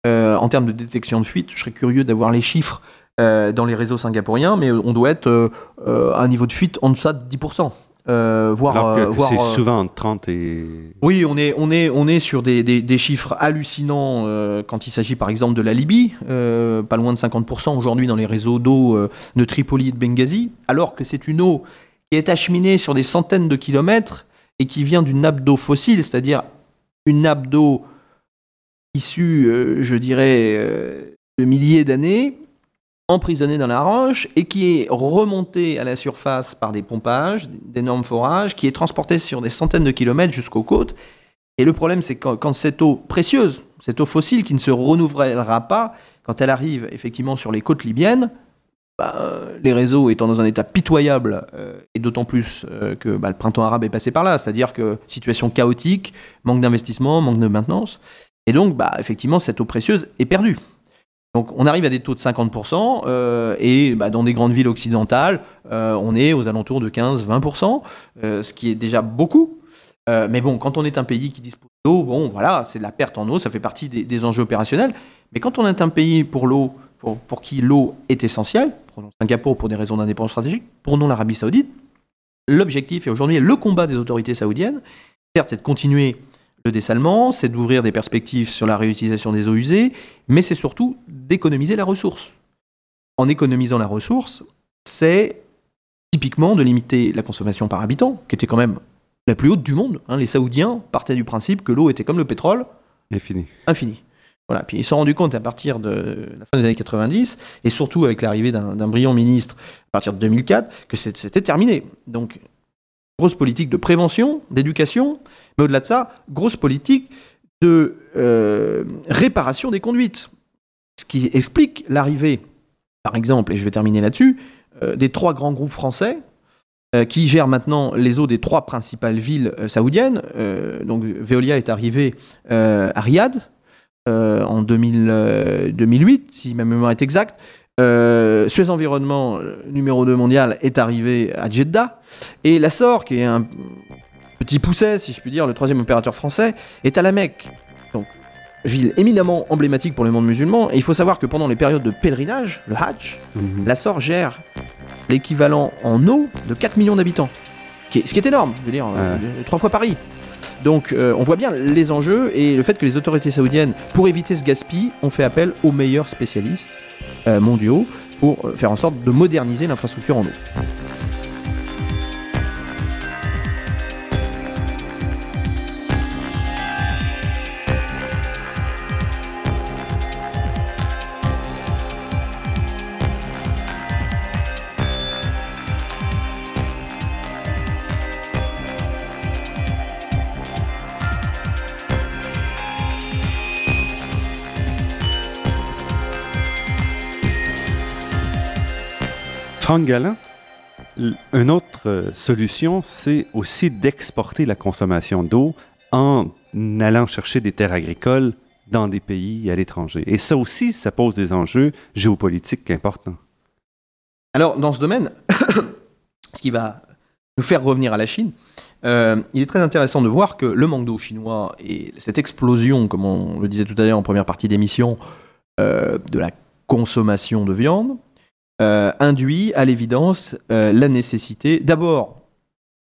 en termes de détection de fuite, je serais curieux d'avoir les chiffres euh, dans les réseaux singapouriens, mais on doit être euh, euh, à un niveau de fuite en deçà de 10%. Euh, voire, c'est souvent entre 30 et... Oui, on est, on est, on est sur des, des, chiffres hallucinants quand il s'agit par exemple de la Libye, pas loin de 50% aujourd'hui dans les réseaux d'eau de Tripoli et de Benghazi, alors que c'est une eau qui est acheminée sur des centaines de kilomètres et qui vient d'une nappe d'eau fossile, c'est-à-dire une nappe d'eau issue, je dirais, de milliers d'années, emprisonné dans la roche et qui est remonté à la surface par des pompages, d'énormes forages, qui est transporté sur des centaines de kilomètres jusqu'aux côtes. Et le problème, c'est que quand cette eau précieuse, cette eau fossile qui ne se renouvellera pas, quand elle arrive effectivement sur les côtes libyennes, bah, les réseaux étant dans un état pitoyable, euh, et d'autant plus euh, que bah, le printemps arabe est passé par là, c'est-à-dire que situation chaotique, manque d'investissement, manque de maintenance, et donc bah, effectivement cette eau précieuse est perdue. Donc on arrive à des taux de 50% euh, et bah, dans des grandes villes occidentales, euh, on est aux alentours de 15-20%, euh, ce qui est déjà beaucoup. mais bon, quand on est un pays qui dispose d'eau, bon voilà, c'est de la perte en eau, ça fait partie des, enjeux opérationnels. Mais quand on est un pays pour l'eau, pour, qui l'eau est essentielle, prenons Singapour pour des raisons d'indépendance stratégique, prenons l'Arabie Saoudite, l'objectif est aujourd'hui le combat des autorités saoudiennes, certes c'est de continuer le dessalement, c'est d'ouvrir des perspectives sur la réutilisation des eaux usées, mais c'est surtout d'économiser la ressource. En économisant la ressource, c'est typiquement de limiter la consommation par habitant, qui était quand même la plus haute du monde. Hein. Les Saoudiens partaient du principe que l'eau était comme le pétrole. Infini. Infini. Voilà. Puis ils se sont rendus compte à partir de la fin des années 90, et surtout avec l'arrivée d'un brillant ministre à partir de 2004, que c'était terminé. Donc grosse politique de prévention, d'éducation, mais au-delà de ça, grosse politique de euh, réparation des conduites. Ce qui explique l'arrivée, par exemple, et je vais terminer là-dessus, euh, des trois grands groupes français euh, qui gèrent maintenant les eaux des trois principales villes saoudiennes. donc Veolia est arrivé à Riyad en 2008, si ma mémoire est exacte. Euh, Suez Environnement, euh, numéro 2 mondial, est arrivé à Jeddah. Et la SOR, qui est un petit pousset, si je puis dire, le troisième opérateur français, est à la Mecque. Donc, ville éminemment emblématique pour le monde musulman. Et il faut savoir que pendant les périodes de pèlerinage, le Hajj, mhm. la SOR gère l'équivalent en eau de 4 millions d'habitants. Ce qui est énorme, je veux dire, euh, trois fois Paris. Donc euh, on voit bien les enjeux et le fait que les autorités saoudiennes, pour éviter ce gaspillage, ont fait appel aux meilleurs spécialistes mondiaux pour euh, faire en sorte de moderniser l'infrastructure en eau. Franck une autre euh, solution, c'est aussi d'exporter la consommation d'eau en allant chercher des terres agricoles dans des pays à l'étranger. Et ça aussi, ça pose des enjeux géopolitiques importants. Alors, dans ce domaine, *coughs* ce qui va nous faire revenir à la Chine, euh, il est très intéressant de voir que le manque d'eau chinois et cette explosion, comme on le disait tout à l'heure en première partie d'émission, euh, de la consommation de viande, euh, induit à l'évidence la nécessité d'abord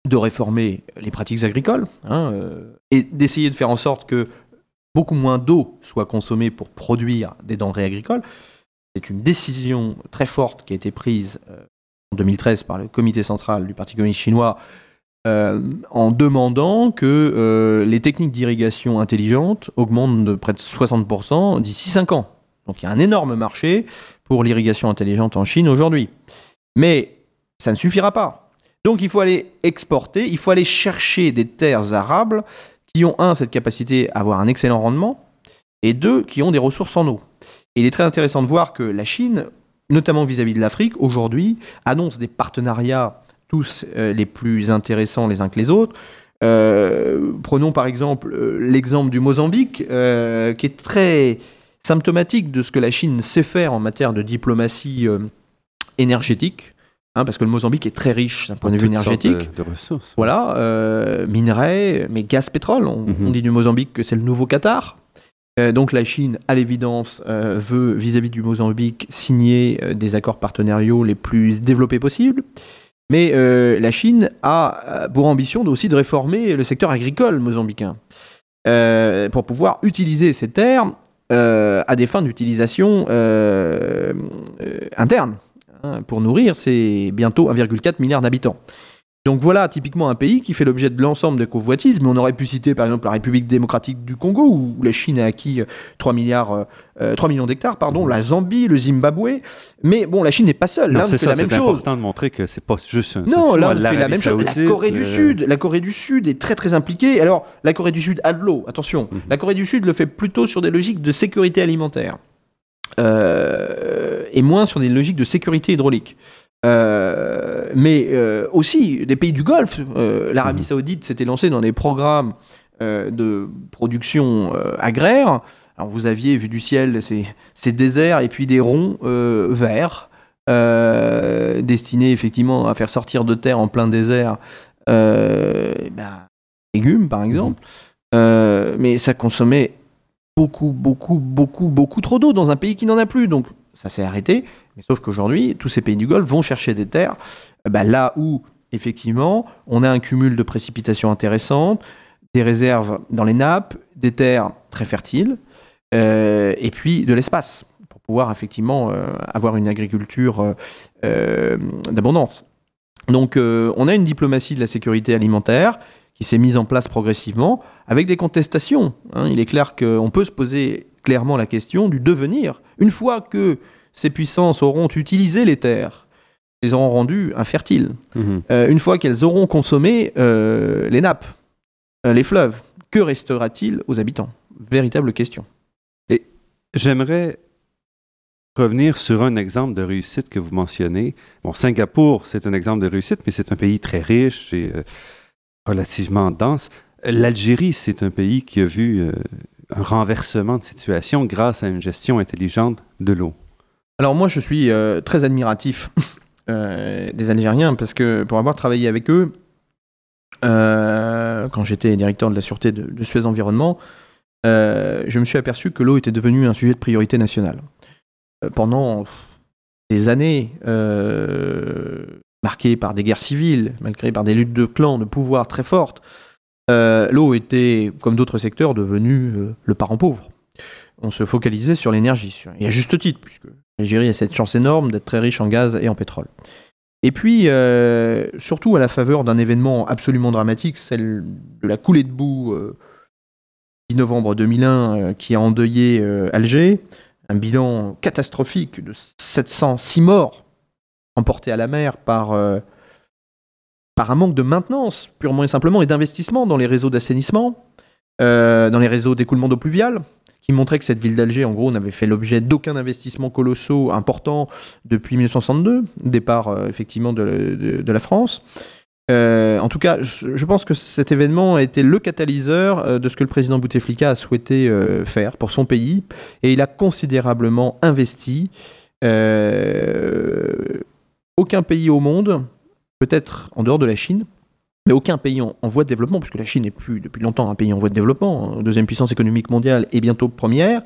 de réformer les pratiques agricoles hein, et d'essayer de faire en sorte que beaucoup moins d'eau soit consommée pour produire des denrées agricoles. C'est une décision très forte qui a été prise en 2013 par le comité central du Parti communiste chinois euh, en demandant que euh, les techniques d'irrigation intelligentes augmentent de près de 60% d'ici 5 ans. Donc il y a un énorme marché pour l'irrigation intelligente en Chine aujourd'hui. Mais ça ne suffira pas. Donc il faut aller exporter, il faut aller chercher des terres arables qui ont, un, cette capacité à avoir un excellent rendement, et deux, qui ont des ressources en eau. Il est très intéressant de voir que la Chine, notamment vis-à-vis -vis de l'Afrique, aujourd'hui, annonce des partenariats tous euh, les plus intéressants les uns que les autres. Euh, prenons par exemple euh, l'exemple du Mozambique, qui est très symptomatique de ce que la Chine sait faire en matière de diplomatie énergétique. Hein, parce que le Mozambique est très riche d'un point de vue énergétique. De, ressources. Voilà, minerais, mais gaz, pétrole. On, mhm. on dit du Mozambique que c'est le nouveau Qatar. donc la Chine, à l'évidence, veut vis-à-vis -vis du Mozambique signer des accords partenariaux les plus développés possibles. Mais euh, la Chine a pour ambition aussi de réformer le secteur agricole mozambicain euh, pour pouvoir utiliser ces terres euh, à des fins d'utilisation interne hein, pour nourrir ses bientôt 1,4 milliard d'habitants. Donc voilà typiquement un pays qui fait l'objet de l'ensemble des convoitises, mais on aurait pu citer par exemple la République démocratique du Congo, où la Chine a acquis 3, euh, 3 euh, millions d'hectares, pardon, la Zambie, le Zimbabwe. Mais bon, la Chine n'est pas seule, l'Inde fait la même chose. C'est important de montrer que c'est pas juste un Non, l'Inde fait la même chose. La Corée du Sud, la Corée du Sud est très très impliquée. Alors, la Corée du Sud a de l'eau, attention. Mhm. La Corée du Sud le fait plutôt sur des logiques de sécurité alimentaire. Euh, et moins sur des logiques de sécurité hydraulique. Euh, mais euh, aussi des pays du Golfe. Euh, L'Arabie mhm. Saoudite s'était lancée dans des programmes de production agraire. Alors vous aviez vu du ciel ces, ces déserts et puis des ronds verts destinés effectivement à faire sortir de terre en plein désert ben, légumes par exemple. mais ça consommait beaucoup, beaucoup, beaucoup, beaucoup trop d'eau dans un pays qui n'en a plus. Donc ça s'est arrêté. Mais sauf qu'aujourd'hui, tous ces pays du Golfe vont chercher des terres euh, bah, là où, effectivement, on a un cumul de précipitations intéressantes, des réserves dans les nappes, des terres très fertiles, euh, et puis de l'espace pour pouvoir effectivement euh, avoir une agriculture d'abondance. Donc on a une diplomatie de la sécurité alimentaire qui s'est mise en place progressivement avec des contestations. Hein. Il est clair qu'on peut se poser clairement la question du devenir. Une fois que ces puissances auront utilisé les terres, les auront rendues infertiles. Mhm. Euh, une fois qu'elles auront consommé euh, les nappes, euh, les fleuves, que restera-t-il aux habitants? Véritable question. Et j'aimerais revenir sur un exemple de réussite que vous mentionnez. Bon, Singapour, c'est un exemple de réussite, mais c'est un pays très riche et relativement dense. L'Algérie, c'est un pays qui a vu un renversement de situation grâce à une gestion intelligente de l'eau. Alors moi, je suis euh, très admiratif *laughs* euh, des Algériens parce que pour avoir travaillé avec eux, euh, quand j'étais directeur de la sûreté de, Suez Environnement, je me suis aperçu que l'eau était devenue un sujet de priorité nationale. pendant des années marquées par des guerres civiles, malgré par des luttes de clans, de pouvoir très fortes, l'eau était, comme d'autres secteurs, devenue le parent pauvre on se focalisait sur l'énergie, et à juste titre, puisque l'Algérie a cette chance énorme d'être très riche en gaz et en pétrole. Et puis, euh, surtout à la faveur d'un événement absolument dramatique, celle de la coulée de boue 10 euh, novembre 2001 euh, qui a endeuillé Alger, un bilan catastrophique de 706 morts emportés à la mer par, par un manque de maintenance, purement et simplement, et d'investissement dans les réseaux d'assainissement, dans les réseaux d'écoulement d'eau pluviale, qui montrait que cette ville d'Alger, en gros, n'avait fait l'objet d'aucun investissement colossaux important depuis 1962, départ euh, effectivement de, la France. Euh, en tout cas, je, pense que cet événement a été le catalyseur euh, de ce que le président Bouteflika a souhaité faire pour son pays, et il a considérablement investi au aucun pays au monde, peut-être en dehors de la Chine, mais aucun pays en, voie de développement, puisque la Chine n'est plus depuis longtemps un pays en voie de développement, hein, deuxième puissance économique mondiale et bientôt première.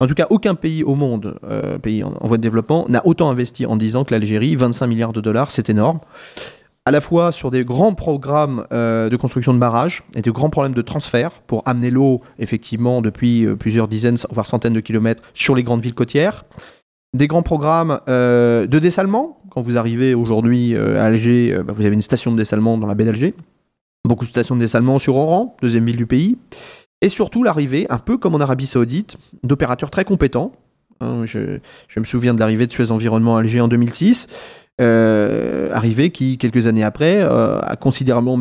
En tout cas, aucun pays au monde, euh, pays en, voie de développement, n'a autant investi en 10 ans que l'Algérie, 25 milliards de dollars, c'est énorme. À la fois sur des grands programmes euh, de construction de barrages et de grands problèmes de transfert pour amener l'eau, effectivement, depuis euh, plusieurs dizaines, voire centaines de kilomètres sur les grandes villes côtières. Des grands programmes de dessalement. Quand vous arrivez aujourd'hui à Alger, bah, vous avez une station de dessalement dans la baie d'Alger. Beaucoup de stations de dessalement sur Oran, deuxième ville du pays. Et surtout l'arrivée, un peu comme en Arabie Saoudite, d'opérateurs très compétents. Hein, je, me souviens de l'arrivée de Suez Environnement Alger en 2006. Euh, arrivée qui, quelques années après, euh, a considérablement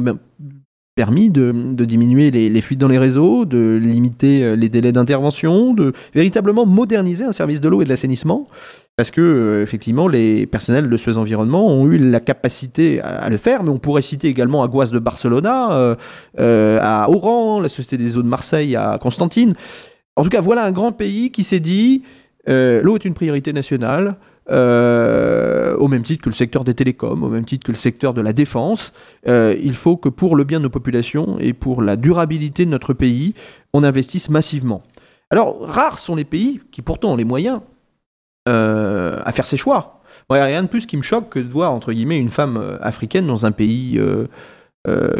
permis de, diminuer les, fuites dans les réseaux, de limiter euh, les délais d'intervention, de véritablement moderniser un service de l'eau et de l'assainissement. Parce que, euh, effectivement, les personnels de Suez Environnement ont eu la capacité à, le faire, mais on pourrait citer également Aguas de Barcelona, euh, à Oran, la Société des eaux de Marseille, à Constantine. En tout cas, voilà un grand pays qui s'est dit l'eau est une priorité nationale. Euh, au même titre que le secteur des télécoms, au même titre que le secteur de la défense. Euh, il faut que pour le bien de nos populations et pour la durabilité de notre pays, on investisse massivement. Alors, rares sont les pays qui pourtant ont les moyens euh, à faire ces choix. Il n'y a rien de plus qui me choque que de voir, entre guillemets, une femme africaine dans un pays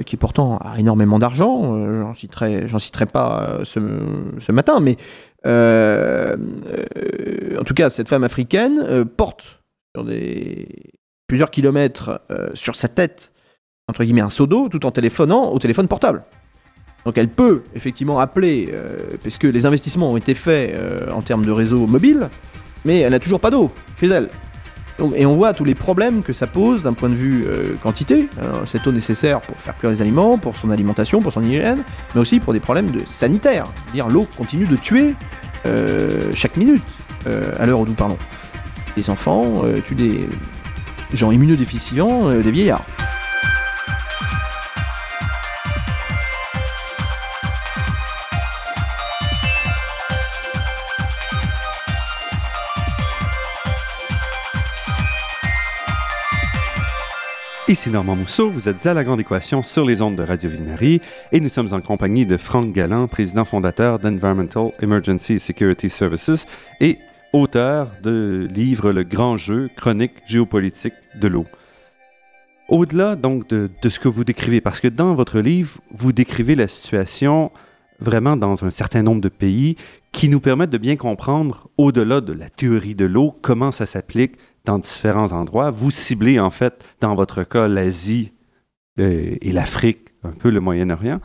qui pourtant a énormément d'argent. j'en citerai, citerai pas ce, matin, mais euh, euh, en tout cas, cette femme africaine euh, porte sur des plusieurs kilomètres sur sa tête entre guillemets un seau d'eau tout en téléphonant au téléphone portable. Donc elle peut effectivement appeler, puisque les investissements ont été faits en termes de réseau mobile, mais elle n'a toujours pas d'eau chez elle et on voit tous les problèmes que ça pose d'un point de vue euh, quantité, hein, cette eau nécessaire pour faire cuire les aliments, pour son alimentation, pour son hygiène, mais aussi pour des problèmes de sanitaire. Dire l'eau continue de tuer euh, chaque minute euh, à l'heure où nous parlons. Des enfants tuent des gens immunodéficients, des vieillards. Ici Normand Mousseau, vous êtes à La Grande Équation sur les ondes de Radio Ville-Marie et nous sommes en compagnie de Franck Galland, président fondateur d'Environmental Emergency Security Services et auteur de livre Le Grand Jeu, chronique géopolitique de l'eau. Au-delà donc de, de, ce que vous décrivez, parce que dans votre livre, vous décrivez la situation vraiment dans un certain nombre de pays qui nous permettent de bien comprendre, au-delà de la théorie de l'eau, comment ça s'applique dans différents endroits. Vous ciblez en fait, dans votre cas, l'Asie euh, et l'Afrique, un peu le Moyen-Orient.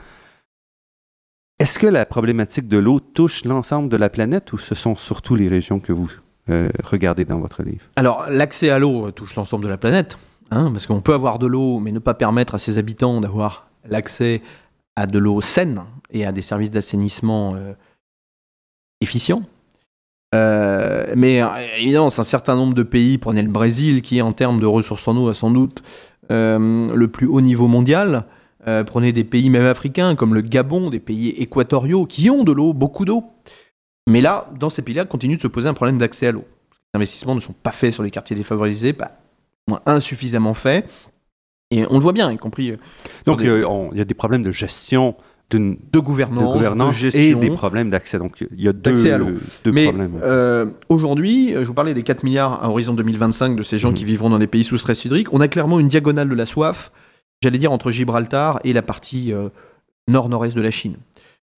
Est-ce que la problématique de l'eau touche l'ensemble de la planète ou ce sont surtout les régions que vous euh, regardez dans votre livre? Alors, l'accès à l'eau touche l'ensemble de la planète, hein, parce qu'on peut avoir de l'eau, mais ne pas permettre à ses habitants d'avoir l'accès à de l'eau saine et à des services d'assainissement euh, efficients. Euh, mais euh, évidemment, c'est un certain nombre de pays, prenez le Brésil, qui en termes de ressources en eau a sans doute euh, le plus haut niveau mondial. prenez des pays même africains comme le Gabon, des pays équatoriaux qui ont de l'eau, beaucoup d'eau. Mais là, dans ces pays-là, continue de se poser un problème d'accès à l'eau. Les investissements ne sont pas faits sur les quartiers défavorisés, pas insuffisamment faits. Et on le voit bien, y compris. Donc il y a des problèmes de gestion de gouvernance, de, gestion, et des problèmes d'accès. Donc il y a deux, à deux Mais, problèmes. Euh, aujourd'hui, je vous parlais des 4 milliards à horizon 2025 de ces gens qui mhm. vivront dans des pays sous stress hydrique. On a clairement une diagonale de la soif, j'allais dire entre Gibraltar et la partie euh, nord-nord-est de la Chine.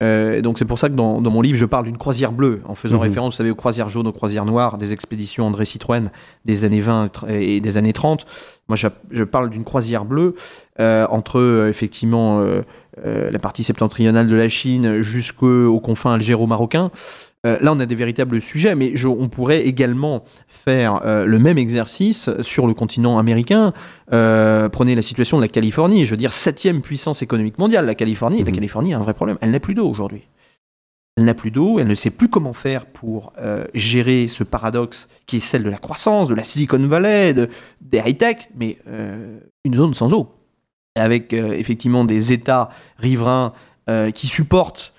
Euh, donc c'est pour ça que dans, mon livre, je parle d'une croisière bleue, en faisant mhm. référence, vous savez, aux croisières jaunes, aux croisières noires, des expéditions André Citroën des années 20 et des années 30. Moi, je, je parle d'une croisière bleue entre, effectivement, la partie septentrionale de la Chine jusqu'aux confins algéro-marocains. Euh, là, on a des véritables sujets, mais on pourrait également faire euh, le même exercice sur le continent américain. prenez la situation de la Californie, je veux dire, septième puissance économique mondiale, la Californie. La mhm. Californie a un vrai problème, elle n'a plus d'eau aujourd'hui. Elle n'a plus d'eau, elle ne sait plus comment faire pour gérer ce paradoxe qui est celle de la croissance, de la Silicon Valley, de, des high-tech, mais une zone sans eau avec euh, effectivement des États riverains euh, qui supportent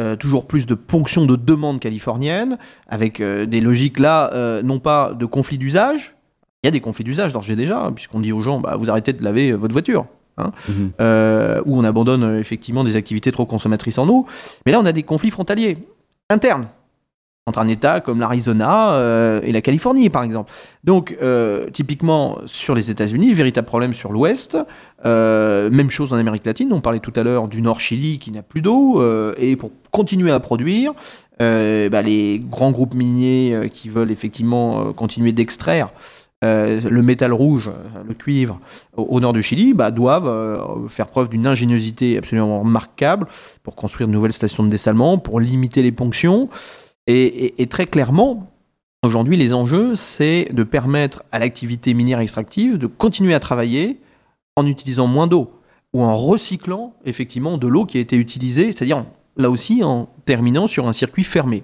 euh, toujours plus de ponctions de demandes californiennes, avec des logiques là, non pas de conflit d'usage, il y a des conflits d'usage d'ores et déjà, puisqu'on dit aux gens, bah, vous arrêtez de laver votre voiture. Hein, Mhm. où on abandonne effectivement des activités trop consommatrices en eau. Mais là, on a des conflits frontaliers, internes, entre un État comme l'Arizona euh, et la Californie, par exemple. Donc, euh, typiquement, sur les États-Unis, véritable problème sur l'Ouest. Euh, même chose en Amérique latine. On parlait tout à l'heure du Nord Chili qui n'a plus d'eau. et pour continuer à produire, bah, les grands groupes miniers qui veulent effectivement continuer d'extraire le métal rouge, le cuivre, au, nord du Chili, bah, doivent faire preuve d'une ingéniosité absolument remarquable pour construire de nouvelles stations de dessalement, pour limiter les ponctions. Et, très clairement, aujourd'hui, les enjeux, c'est de permettre à l'activité minière extractive de continuer à travailler en utilisant moins d'eau ou en recyclant effectivement de l'eau qui a été utilisée, c'est-à-dire là aussi en terminant sur un circuit fermé.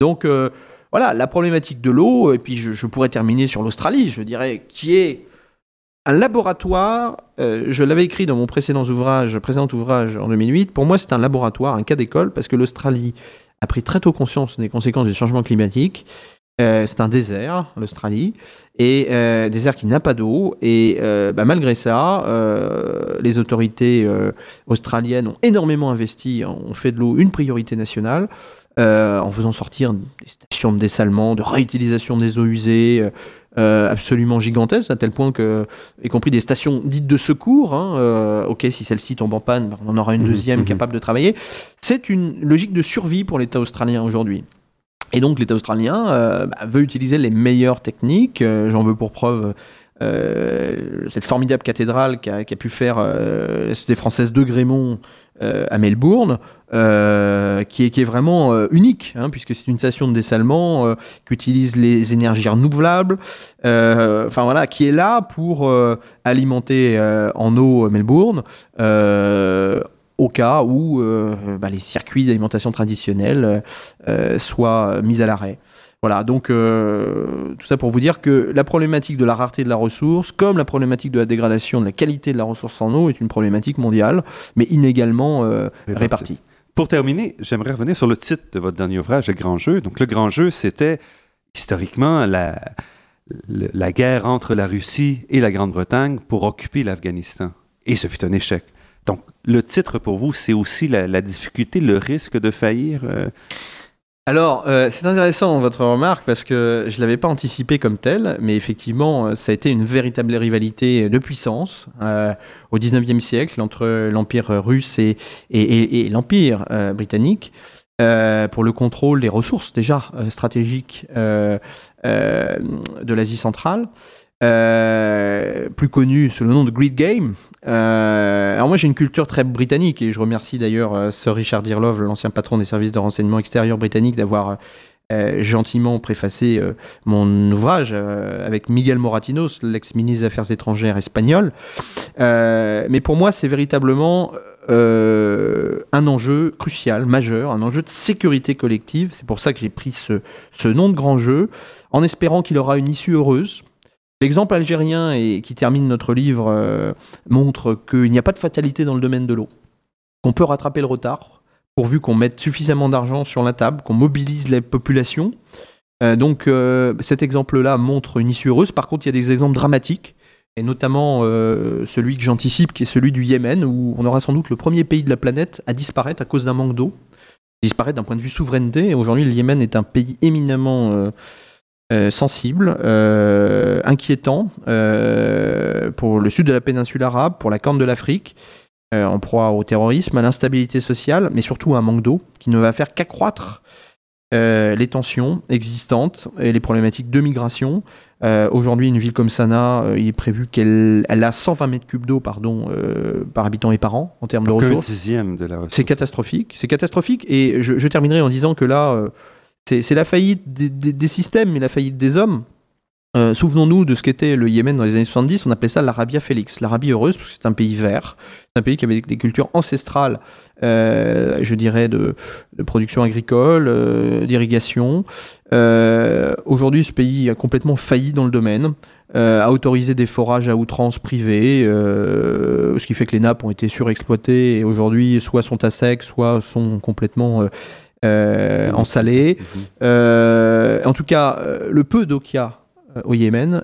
Donc euh, voilà, la problématique de l'eau, et puis je, pourrais terminer sur l'Australie, je dirais, qui est un laboratoire, euh, je l'avais écrit dans mon précédent ouvrage en 2008, pour moi c'est un laboratoire, un cas d'école, parce que l'Australie a pris très tôt conscience des conséquences du changement climatique. Euh, c'est un désert, l'Australie, et euh, désert qui n'a pas d'eau. Et euh, bah, malgré ça, euh, les autorités australiennes ont énormément investi, ont fait de l'eau une priorité nationale, en faisant sortir des stations de dessalement, de réutilisation des eaux usées. Euh, absolument gigantesques, à tel point que, y compris des stations dites de secours, hein, euh, ok, si celle-ci tombe en panne, bah, on en aura une Mhm, deuxième mhm. capable de travailler. C'est une logique de survie pour l'État australien aujourd'hui. Et donc l'État australien euh, bah, veut utiliser les meilleures techniques. J'en veux pour preuve cette formidable cathédrale qu'a pu faire la Société française de Grémont à Melbourne, euh, qui, est, vraiment euh, unique, hein, puisque c'est une station de dessalement euh, qui utilise les énergies renouvelables, euh, enfin voilà, qui est là pour euh, alimenter euh, en eau Melbourne. euh, au cas où euh, bah, les circuits d'alimentation traditionnels euh, soient mis à l'arrêt. Voilà, donc euh, tout ça pour vous dire que la problématique de la rareté de la ressource, comme la problématique de la dégradation de la qualité de la ressource en eau, est une problématique mondiale, mais inégalement euh, Répartie. Pour terminer, j'aimerais revenir sur le titre de votre dernier ouvrage, Le Grand Jeu. Donc, le Grand Jeu, c'était historiquement la, la guerre entre la Russie et la Grande-Bretagne pour occuper l'Afghanistan. Et ce fut un échec. Donc, le titre pour vous, c'est aussi la, la difficulté, le risque de faillir. euh, Alors, euh, c'est intéressant votre remarque parce que je ne l'avais pas anticipé comme tel, mais effectivement, euh, ça a été une véritable rivalité de puissance euh, au 19e siècle entre l'Empire russe et, et- et- l'Empire euh, britannique. euh, pour le contrôle des ressources déjà euh, stratégiques euh, euh, de l'Asie centrale, euh, plus connu sous le nom de Great Game. Euh, alors moi j'ai une culture très britannique et je remercie d'ailleurs euh, Sir Richard Dearlove, l'ancien patron des services de renseignement extérieur britannique, d'avoir gentiment préfacé mon ouvrage avec Miguel Moratinos, l'ex-ministre des Affaires étrangères espagnol. Mais pour moi c'est véritablement un enjeu crucial, majeur, un enjeu de sécurité collective. C'est pour ça que j'ai pris ce, ce nom de grand jeu, en espérant qu'il aura une issue heureuse. L'exemple algérien et qui termine notre livre euh, montre qu'il n'y a pas de fatalité dans le domaine de l'eau, qu'on peut rattraper le retard, pourvu qu'on mette suffisamment d'argent sur la table, qu'on mobilise les populations. Euh, donc euh, cet exemple-là montre une issue heureuse. Par contre, il y a des exemples dramatiques, et notamment celui que j'anticipe, qui est celui du Yémen, où on aura sans doute le premier pays de la planète à disparaître à cause d'un manque d'eau. Disparaître d'un point de vue souveraineté. Et aujourd'hui, le Yémen est un pays éminemment euh, sensible, euh, inquiétant euh, pour le sud de la péninsule arabe, pour la corne de l'Afrique, en proie au terrorisme, à l'instabilité sociale, mais surtout à un manque d'eau qui ne va faire qu'accroître les tensions existantes et les problématiques de migration. Aujourd'hui, une ville comme Sanaa, il est prévu qu'elle elle a 120 mètres cubes d'eau pardon, par habitant et par an en termes de donc ressources. C'est catastrophique. C'est catastrophique. Et je, je terminerai en disant que là, c'est la faillite des, systèmes, mais la faillite des hommes. Euh, Souvenons-nous de ce qu'était le Yémen dans les années 70. On appelait ça l'Arabia Félix, l'Arabie heureuse, parce que c'est un pays vert. C'est un pays qui avait des cultures ancestrales, euh, je dirais, de, production agricole, euh, d'irrigation. Aujourd'hui, ce pays a complètement failli dans le domaine. a autorisé des forages à outrance privés, ce qui fait que les nappes ont été surexploitées et aujourd'hui soit sont à sec, soit sont complètement euh, ensalées. Mhm. Euh, en tout cas, euh, le peu d'eau qu'il y a au Yémen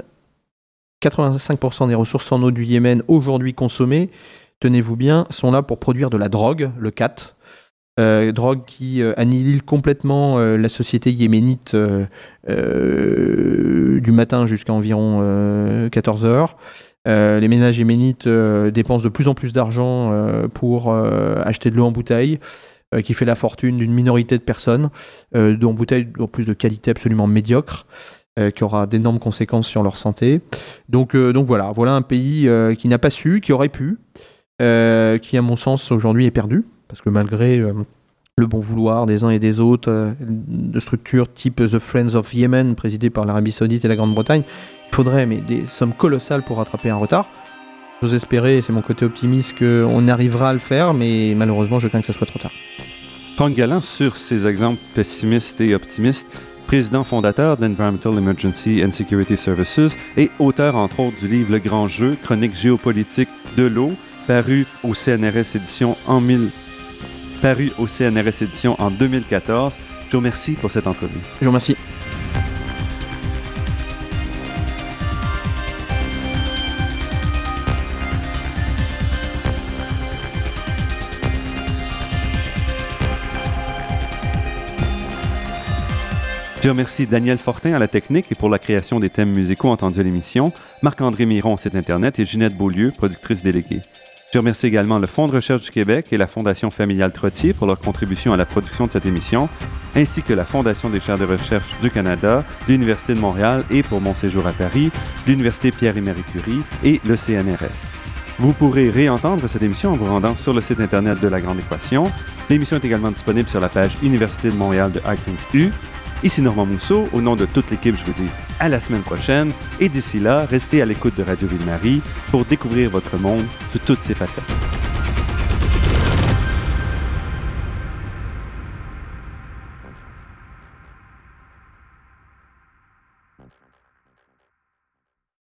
85% des ressources en eau du Yémen aujourd'hui consommées, tenez-vous bien, sont là pour produire de la drogue, le cat. Euh, drogue qui euh, annihile complètement euh, la société yéménite du matin jusqu'à environ 14 heures. les ménages yéménites dépensent de plus en plus d'argent pour acheter de l'eau en bouteille, qui fait la fortune d'une minorité de personnes, d'eau en bouteille en plus de qualité absolument médiocre. qui aura d'énormes conséquences sur leur santé. Donc, donc voilà, voilà un pays qui n'a pas su, qui aurait pu, qui à mon sens aujourd'hui est perdu parce que malgré euh, le bon vouloir des uns et des autres, euh, de structures type The Friends of Yemen, présidées par l'Arabie Saoudite et la Grande-Bretagne, il faudrait des sommes colossales pour rattraper un retard. J'ose espérer, c'est mon côté optimiste, qu'on arrivera à le faire, mais malheureusement, je crains que ça soit trop tard. Franck Galland, sur ces exemples pessimistes et optimistes, président fondateur d'Environmental Emergency and Security Services et auteur, entre autres, du livre Le Grand Jeu, chronique géopolitique de l'eau, paru au CNRS édition en 1000 paru au CNRS Édition en 2014. Je vous remercie pour cette entrevue. Je vous remercie. Je remercie Daniel Fortin à la technique et pour la création des thèmes musicaux entendus à l'émission, Marc-André Miron, site Internet, et Ginette Beaulieu, productrice déléguée. Je remercie également le Fonds de recherche du Québec et la Fondation familiale Trottier pour leur contribution à la production de cette émission, ainsi que la Fondation des chaires de recherche du Canada, l'Université de Montréal et pour mon séjour à Paris, l'Université Pierre et Marie Curie et le CNRS. Vous pourrez réentendre cette émission en vous rendant sur le site Internet de La Grande Équation. L'émission est également disponible sur la page Université de Montréal de iTunes U Ici Normand Mousseau, au nom de toute l'équipe, je vous dis à la semaine prochaine et d'ici là, restez à l'écoute de Radio Ville-Marie pour découvrir votre monde sous toutes ses facettes.